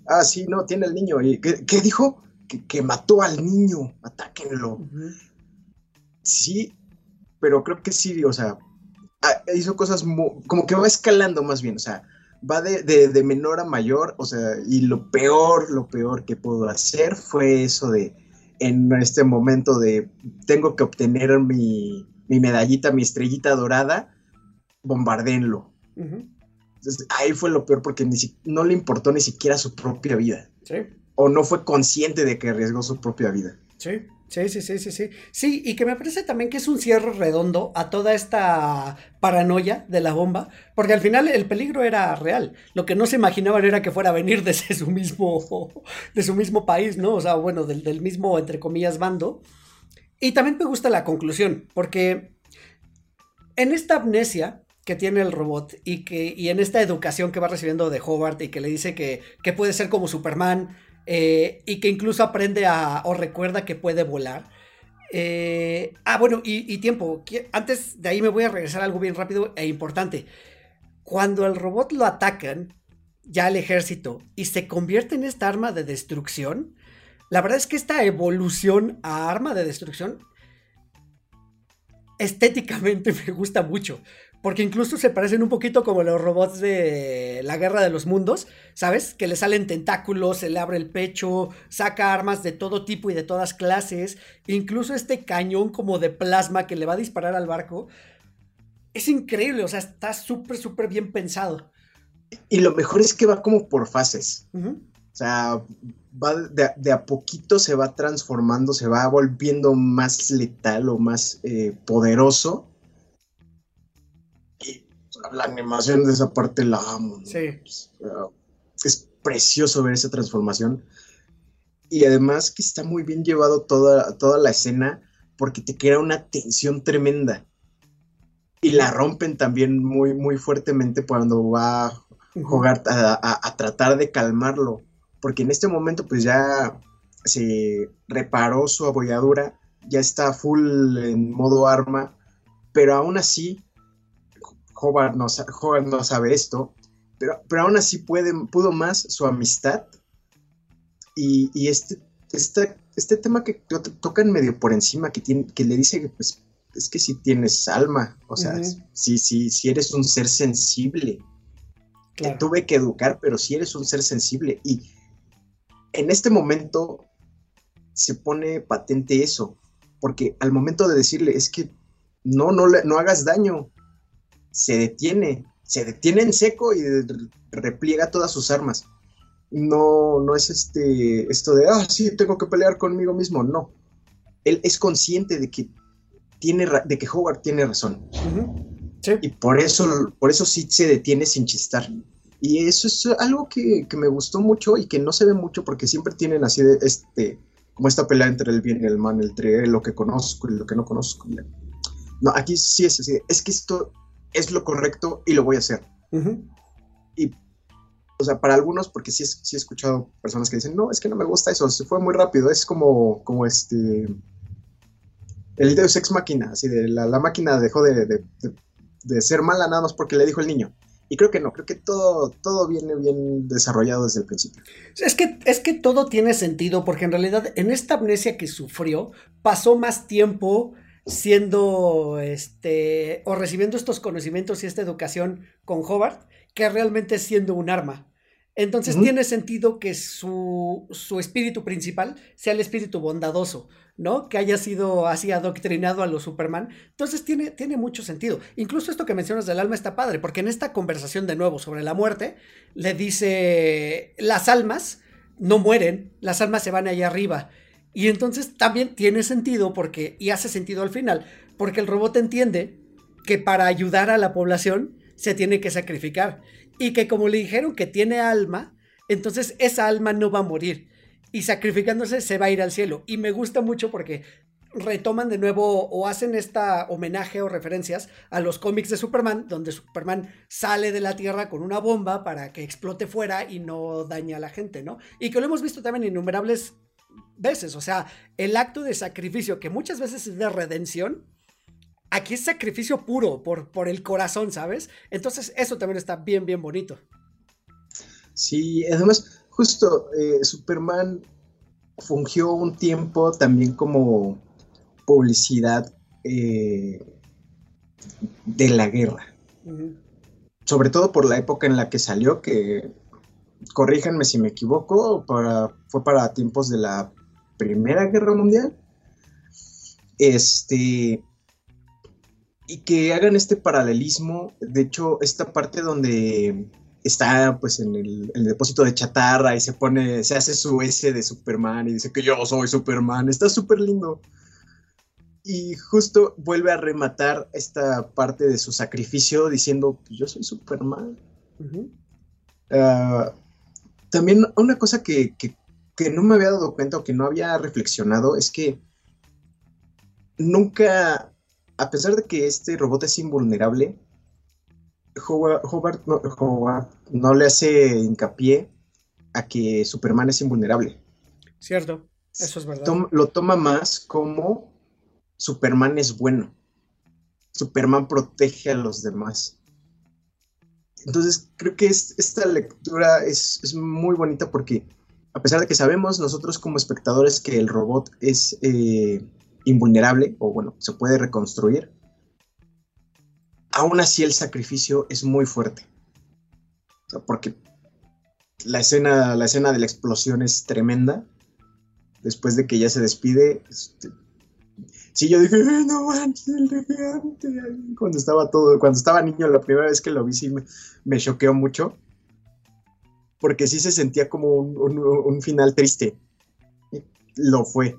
ah, sí, no, tiene el niño. ¿Y qué, dijo? Que, mató al niño, atáquenlo. Sí, pero creo que sí, o sea, hizo cosas como que va escalando más bien, o sea, va de, menor a mayor, o sea, y lo peor, lo peor que puedo hacer fue eso de, en este momento de, tengo que obtener mi, medallita, mi estrellita dorada, bombardeenlo. Entonces, ahí fue lo peor porque ni no le importó ni siquiera su propia vida. Sí. O no fue consciente de que arriesgó su propia vida. Sí. Sí, sí, sí, sí, sí. Sí, y que me parece también que es un cierre redondo a toda esta paranoia de la bomba, porque al final el peligro era real. Lo que no se imaginaban era que fuera a venir desde su mismo, de su mismo país, ¿no? O sea, bueno, del, del mismo, entre comillas, bando. Y también me gusta la conclusión, porque en esta amnesia que tiene el robot y que y en esta educación que va recibiendo de Hobart y que le dice que, que puede ser como Superman, eh, y que incluso aprende a, o recuerda que puede volar. Eh, ah, bueno, y, tiempo. Antes de ahí me voy a regresar a algo bien rápido e importante. Cuando el robot lo atacan, ya al ejército, y se convierte en esta arma de destrucción, la verdad es que esta evolución a arma de destrucción estéticamente [LAUGHS] me gusta mucho. Porque incluso se parecen un poquito como los robots de la Guerra de los Mundos, ¿sabes? Que le salen tentáculos, se le abre el pecho, saca armas de todo tipo y de todas clases. Incluso este cañón como de plasma que le va a disparar al barco. Es increíble, o sea, está súper, súper bien pensado. Y lo mejor es que va como por fases. O sea, va de, a poquito se va transformando, se va volviendo más letal o más eh, poderoso la animación de esa parte la amo. Sí. Es precioso ver esa transformación. Y además que está muy bien llevado toda, toda la escena porque te crea una tensión tremenda. Y la rompen también muy, muy fuertemente cuando va a jugar, a, tratar de calmarlo. Porque en este momento pues ya se reparó su abolladura, ya está full en modo arma, pero aún así Howard no, sabe esto pero, pero aún así puede, pudo más su amistad y, y este, este, este tema que to- tocan medio por encima, que, tiene, que le dice que pues, es que si tienes alma, o sea, si, si, si eres un ser sensible, te Claro. tuve que educar, pero si eres un ser sensible. Y en este momento se pone patente eso, porque al momento de decirle, es que no, no, no hagas daño, se detiene, se detiene en seco y re- repliega todas sus armas. No, no es este, esto de, ah, sí, tengo que pelear conmigo mismo, no. Él es consciente de que tiene, de que Howard tiene razón. Sí. Y por eso, por eso sí se detiene sin chistar. Y eso es algo que, que me gustó mucho y que no se ve mucho porque siempre tienen así de este, como esta pelea entre el bien y el mal, entre lo que conozco y lo que no conozco. No, aquí sí es así, es que esto es lo correcto y lo voy a hacer. Ujú. O sea, para algunos, porque sí, he escuchado personas que dicen, no, es que no me gusta eso, se fue muy rápido, es como, como este, el Deus Ex Máquina, así de la, la máquina dejó de, de- de- de ser mala nada más porque le dijo el niño. Y creo que no, creo que todo, todo viene bien desarrollado desde el principio. Es que, es que todo tiene sentido, porque en realidad en esta amnesia que sufrió, pasó más tiempo siendo este o recibiendo estos conocimientos y esta educación con Hobart que realmente siendo un arma. Entonces tiene sentido que su, su espíritu principal sea el espíritu bondadoso, ¿no? Que haya sido así adoctrinado a los Superman. Entonces tiene, tiene mucho sentido. Incluso esto que mencionas del alma está padre, porque en esta conversación de nuevo sobre la muerte, le dice, las almas no mueren, las almas se van allá arriba. Y entonces también tiene sentido porque, y hace sentido al final, porque el robot entiende que para ayudar a la población se tiene que sacrificar. Y que como le dijeron que tiene alma, entonces esa alma no va a morir. Y sacrificándose se va a ir al cielo. Y me gusta mucho porque retoman de nuevo o hacen esta homenaje o referencias a los cómics de Superman, donde Superman sale de la Tierra con una bomba para que explote fuera y no dañe a la gente, ¿no? Y que lo hemos visto también innumerables veces, o sea, el acto de sacrificio que muchas veces es de redención, aquí es sacrificio puro por, por el corazón, ¿sabes? Entonces eso también está bien, bien bonito. Sí, además, justo eh, Superman fungió un tiempo también como publicidad eh, de la guerra. Sobre todo por la época en la que salió, que corríjanme si me equivoco, para, fue para tiempos de la Primera Guerra Mundial. Este. Y que hagan este paralelismo. De hecho, esta parte donde está pues en el, el depósito de chatarra y se pone, se hace su S de Superman y dice que yo soy Superman. Está súper lindo. Y justo vuelve a rematar esta parte de su sacrificio diciendo, "Pues yo soy Superman. Ah, también una cosa que, que- que no me había dado cuenta o que no había reflexionado es que nunca, a pesar de que este robot es invulnerable, Howard, Howard no, Howard no le hace hincapié a que Superman es invulnerable. Cierto, eso es verdad. Tom- lo toma más como Superman es bueno. Superman protege a los demás. Entonces, creo que es- esta lectura es, es muy bonita porque, a pesar de que sabemos nosotros como espectadores que el robot es eh, invulnerable, o bueno, se puede reconstruir, aún así el sacrificio es muy fuerte. Porque la escena, la escena de la explosión es tremenda. Después de que ya se despide, este, Sí, yo dije, "Ay, no manches, el gigante. Cuando estaba todo, cuando estaba niño, la primera vez que lo vi, sí me, me choqueó mucho. Porque sí se sentía como un, un- un final triste. Lo fue.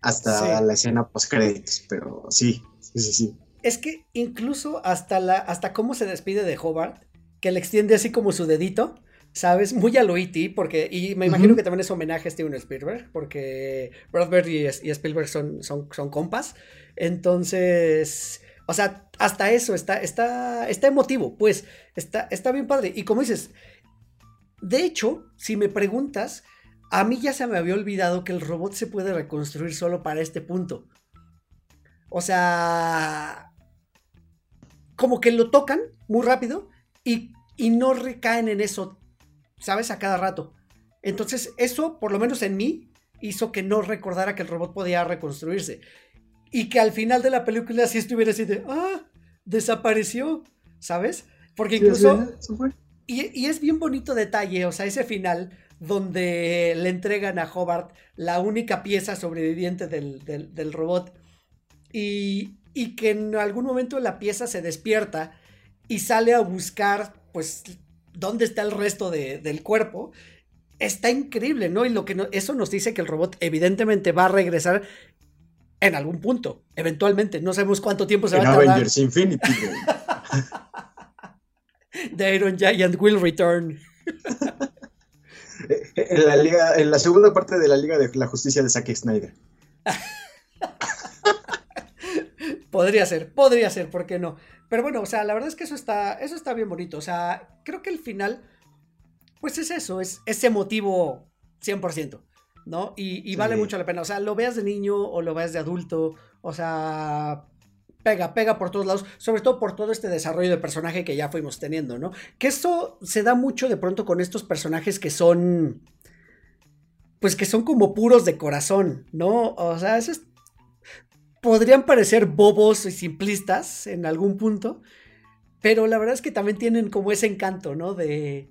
Hasta Sí. la escena post créditos, pero sí, sí, sí, sí. Es que incluso hasta la, hasta cómo se despide de Hobart, que le extiende así como su dedito, ¿sabes? Muy a lo E.T., porque, y me imagino Ujú. que también es homenaje a Steven Spielberg, porque Broadbird y, y Spielberg son, son, son compas. Entonces, o sea, hasta eso está, está, está emotivo, pues, está, está bien padre. Y como dices, de hecho, si me preguntas, a mí ya se me había olvidado que el robot se puede reconstruir solo para este punto. O sea, como que lo tocan muy rápido y, y no recaen en eso, ¿sabes? A cada rato. Entonces, eso, por lo menos en mí, hizo que no recordara que el robot podía reconstruirse. Y que al final de la película sí estuviera así de, ah, desapareció, ¿sabes? Porque incluso... y, y, es bien bonito detalle, o sea, ese final donde le entregan a Hobart la única pieza sobreviviente del, robot y, y, que en algún momento la pieza se despierta y sale a buscar, pues, dónde está el resto del cuerpo. Está increíble, ¿no? Y lo que eso nos dice que el robot evidentemente va a regresar en algún punto, eventualmente. No sabemos cuánto tiempo se va a tardar. Avengers Infinity. [LAUGHS] The Iron Giant will return. en la liga, en la segunda parte de la Liga de la Justicia de Zack Snyder. [LAUGHS] podría ser, podría ser, ¿por qué no? Pero bueno, o sea, la verdad es que eso está, eso está bien bonito. O sea, creo que el final, pues es eso, es, es emotivo 100%, ¿no? Y, vale mucho la pena. O sea, lo veas de niño o lo veas de adulto, o sea, pega, pega por todos lados, sobre todo por todo este desarrollo de personaje que ya fuimos teniendo, ¿no? Que esto se da mucho de pronto con estos personajes que son, pues que son como puros de corazón, ¿no? O sea, esos podrían parecer bobos y simplistas en algún punto, pero la verdad es que también tienen como ese encanto, ¿no? De...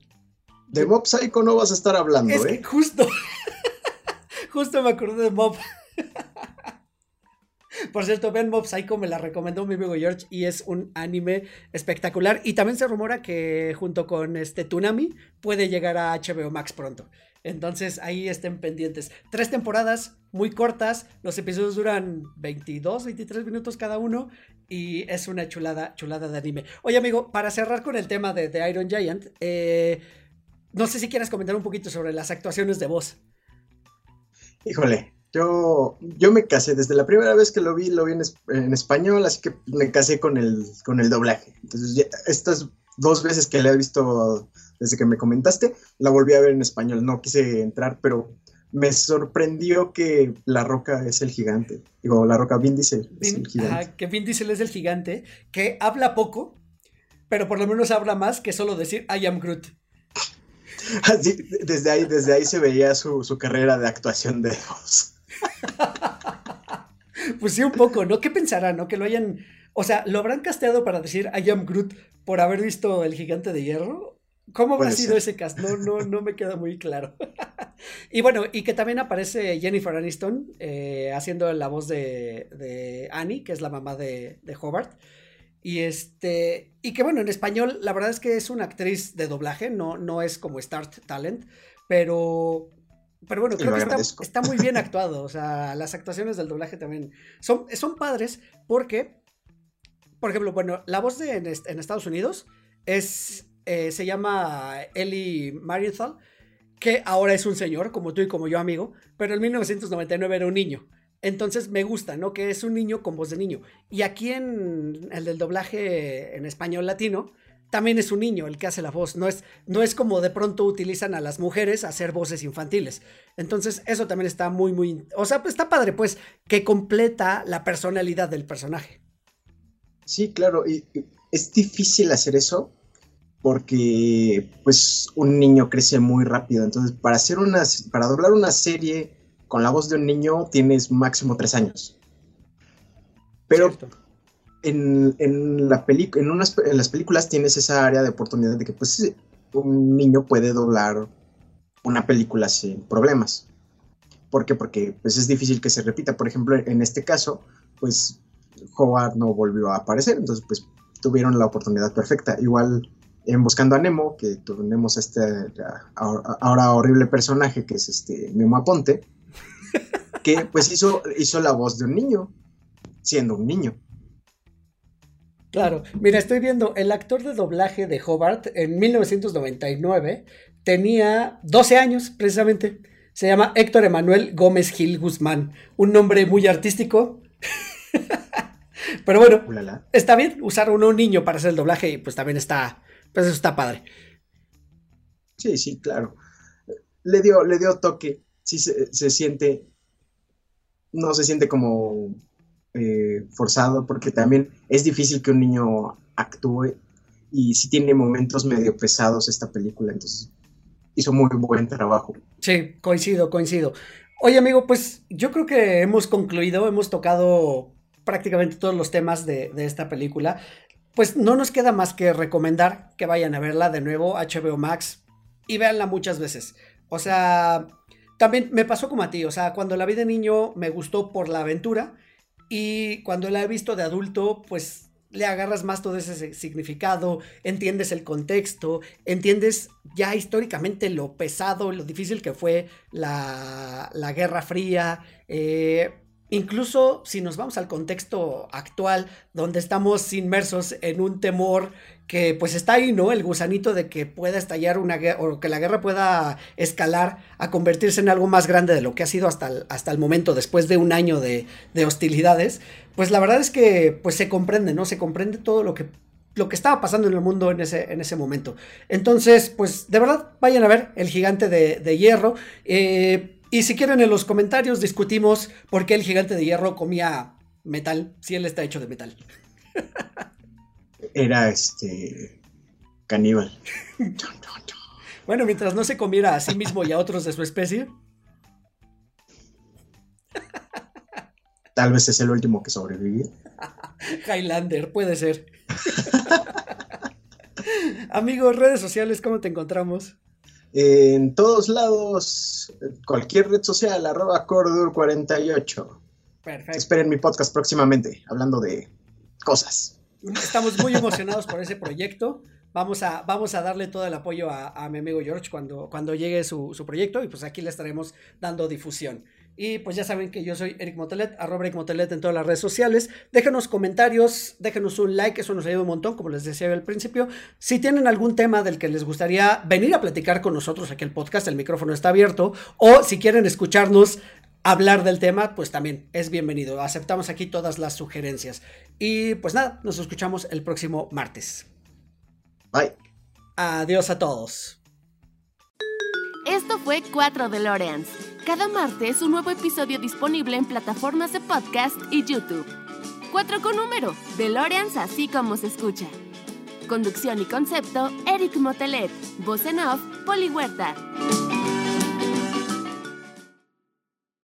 De Mob Psycho no vas a estar hablando, es ¿eh? justo, [LAUGHS] justo me acordé de Mob. [LAUGHS] Por cierto, Ben Mob Psycho me la recomendó mi amigo George y es un anime espectacular. Y también se rumora que junto con este Tsunami puede llegar a HBO Max pronto. Entonces ahí estén pendientes. Tres temporadas muy cortas. Los episodios duran 22, 23 minutos cada uno. Y es una chulada, chulada de anime. Oye, amigo, para cerrar con el tema de, The Iron Giant, eh, no sé si quieres comentar un poquito sobre las actuaciones de voz. Híjole, yo, yo me casé, desde la primera vez que lo vi, lo vi en, español, así que me casé con el, con el doblaje. Entonces, estas dos veces que la he visto desde que me comentaste, la volví a ver en español. No quise entrar, pero me sorprendió que La Roca es el gigante. Digo, La Roca Vin Diesel es el gigante. que Vin Diesel es el gigante, que habla poco, pero por lo menos habla más que solo decir I am Groot. [LAUGHS] desde ahí, desde ahí se veía su, su carrera de actuación de voz. [LAUGHS] pues sí, un poco, ¿no? ¿Qué pensarán, no? Que lo hayan. O sea, ¿lo habrán casteado para decir I am Groot por haber visto El Gigante de Hierro? ¿Cómo habrá sido ese cast? No, no, no me queda muy claro. [LAUGHS] y bueno, y que también aparece Jennifer Aniston eh, haciendo la voz de, Annie, que es la mamá de, de Hobart. Y este, y que bueno, en español, la verdad es que es una actriz de doblaje, no, no es como Start Talent, pero pero bueno, creo que está, muy bien actuado. O sea, las actuaciones del doblaje también son, son padres porque, por ejemplo, bueno, la voz de, en, Estados Unidos es, eh, se llama Ellie Marienthal, que ahora es un señor, como tú y como yo, amigo, pero en 1999 era un niño. Entonces me gusta, ¿no? Que es un niño con voz de niño. Y aquí en el del doblaje en español latino, también es un niño el que hace la voz, no es, no es como de pronto utilizan a las mujeres a hacer voces infantiles. Entonces eso también está muy, muy, o sea, pues está padre, pues, que completa la personalidad del personaje. Sí, claro, y es difícil hacer eso porque pues un niño crece muy rápido, entonces para hacer una, para doblar una serie con la voz de un niño tienes máximo tres años. Pero en, la en, unas, en las películas tienes esa área de oportunidad de que pues un niño puede doblar una película sin problemas. ¿Por qué? Porque pues es difícil que se repita. Por ejemplo, en este caso, pues Howard no volvió a aparecer, entonces pues tuvieron la oportunidad perfecta. Igual en Buscando a Nemo, que tenemos este ahora horrible personaje que es este Nemo Aponte, que pues hizo, hizo la voz de un niño, siendo un niño. Claro, mira, estoy viendo, el actor de doblaje de Hobart en 1999 tenía 12 años, precisamente. Se llama Héctor Emanuel Gómez Gil Guzmán, un nombre muy artístico. [LAUGHS] Pero bueno, está bien usar uno un niño para hacer el doblaje y pues también está, pues eso está padre. Sí, sí, claro. Le dio, le dio toque, sí se siente, no se siente como eh, forzado porque también es difícil que un niño actúe y sí tiene momentos medio pesados esta película, entonces hizo muy buen trabajo. Sí, coincido, coincido. Oye, amigo, pues yo creo que hemos concluido, hemos tocado prácticamente todos los temas de, de, esta película. Pues no nos queda más que recomendar que vayan a verla de nuevo, HBO Max, y véanla muchas veces. O sea, también me pasó como a ti, o sea, cuando la vi de niño me gustó por la aventura, y cuando la he visto de adulto, pues le agarras más todo ese significado, entiendes el contexto, entiendes ya históricamente lo pesado, lo difícil que fue la, la Guerra Fría. Eh, incluso si nos vamos al contexto actual, donde estamos inmersos en un temor que pues está ahí, ¿no? El gusanito de que pueda estallar una guerra o que la guerra pueda escalar a convertirse en algo más grande de lo que ha sido hasta el, hasta el momento, después de un año de, de hostilidades, pues la verdad es que pues se comprende, ¿no? Se comprende todo lo que lo que estaba pasando en el mundo en ese, en ese momento. Entonces, pues de verdad, vayan a ver El Gigante de, de Hierro. Eh, y si quieren en los comentarios discutimos por qué el Gigante de Hierro comía metal, si él está hecho de metal. [LAUGHS] Era este caníbal. bueno, mientras no se comiera a sí mismo y a otros de su especie. Tal vez es el último que sobrevivió. Highlander, puede ser. Amigos, redes sociales, ¿cómo te encontramos? En todos lados, cualquier red social, arroba Cordur48. Perfecto. Esperen mi podcast próximamente, hablando de cosas. Estamos muy emocionados por ese proyecto. Vamos a, vamos a darle todo el apoyo a, mi amigo George cuando, cuando llegue su, su, proyecto y pues aquí le estaremos dando difusión. Y pues ya saben que yo soy Eric Motelet, arroba Eric Motelet en todas las redes sociales. Déjenos comentarios, déjenos un like, eso nos ayuda un montón, como les decía al principio. Si tienen algún tema del que les gustaría venir a platicar con nosotros aquí el podcast, el micrófono está abierto. O si quieren escucharnos hablar del tema, pues también es bienvenido. Aceptamos aquí todas las sugerencias. Y pues nada, nos escuchamos el próximo martes. Bye. Adiós a todos. Esto fue 4 DeLoreans. Cada martes un nuevo episodio disponible en plataformas de podcast y YouTube. 4 con número, DeLoreans así como se escucha. Conducción y concepto, Eric Motelet. Voz en off, Poli Huerta.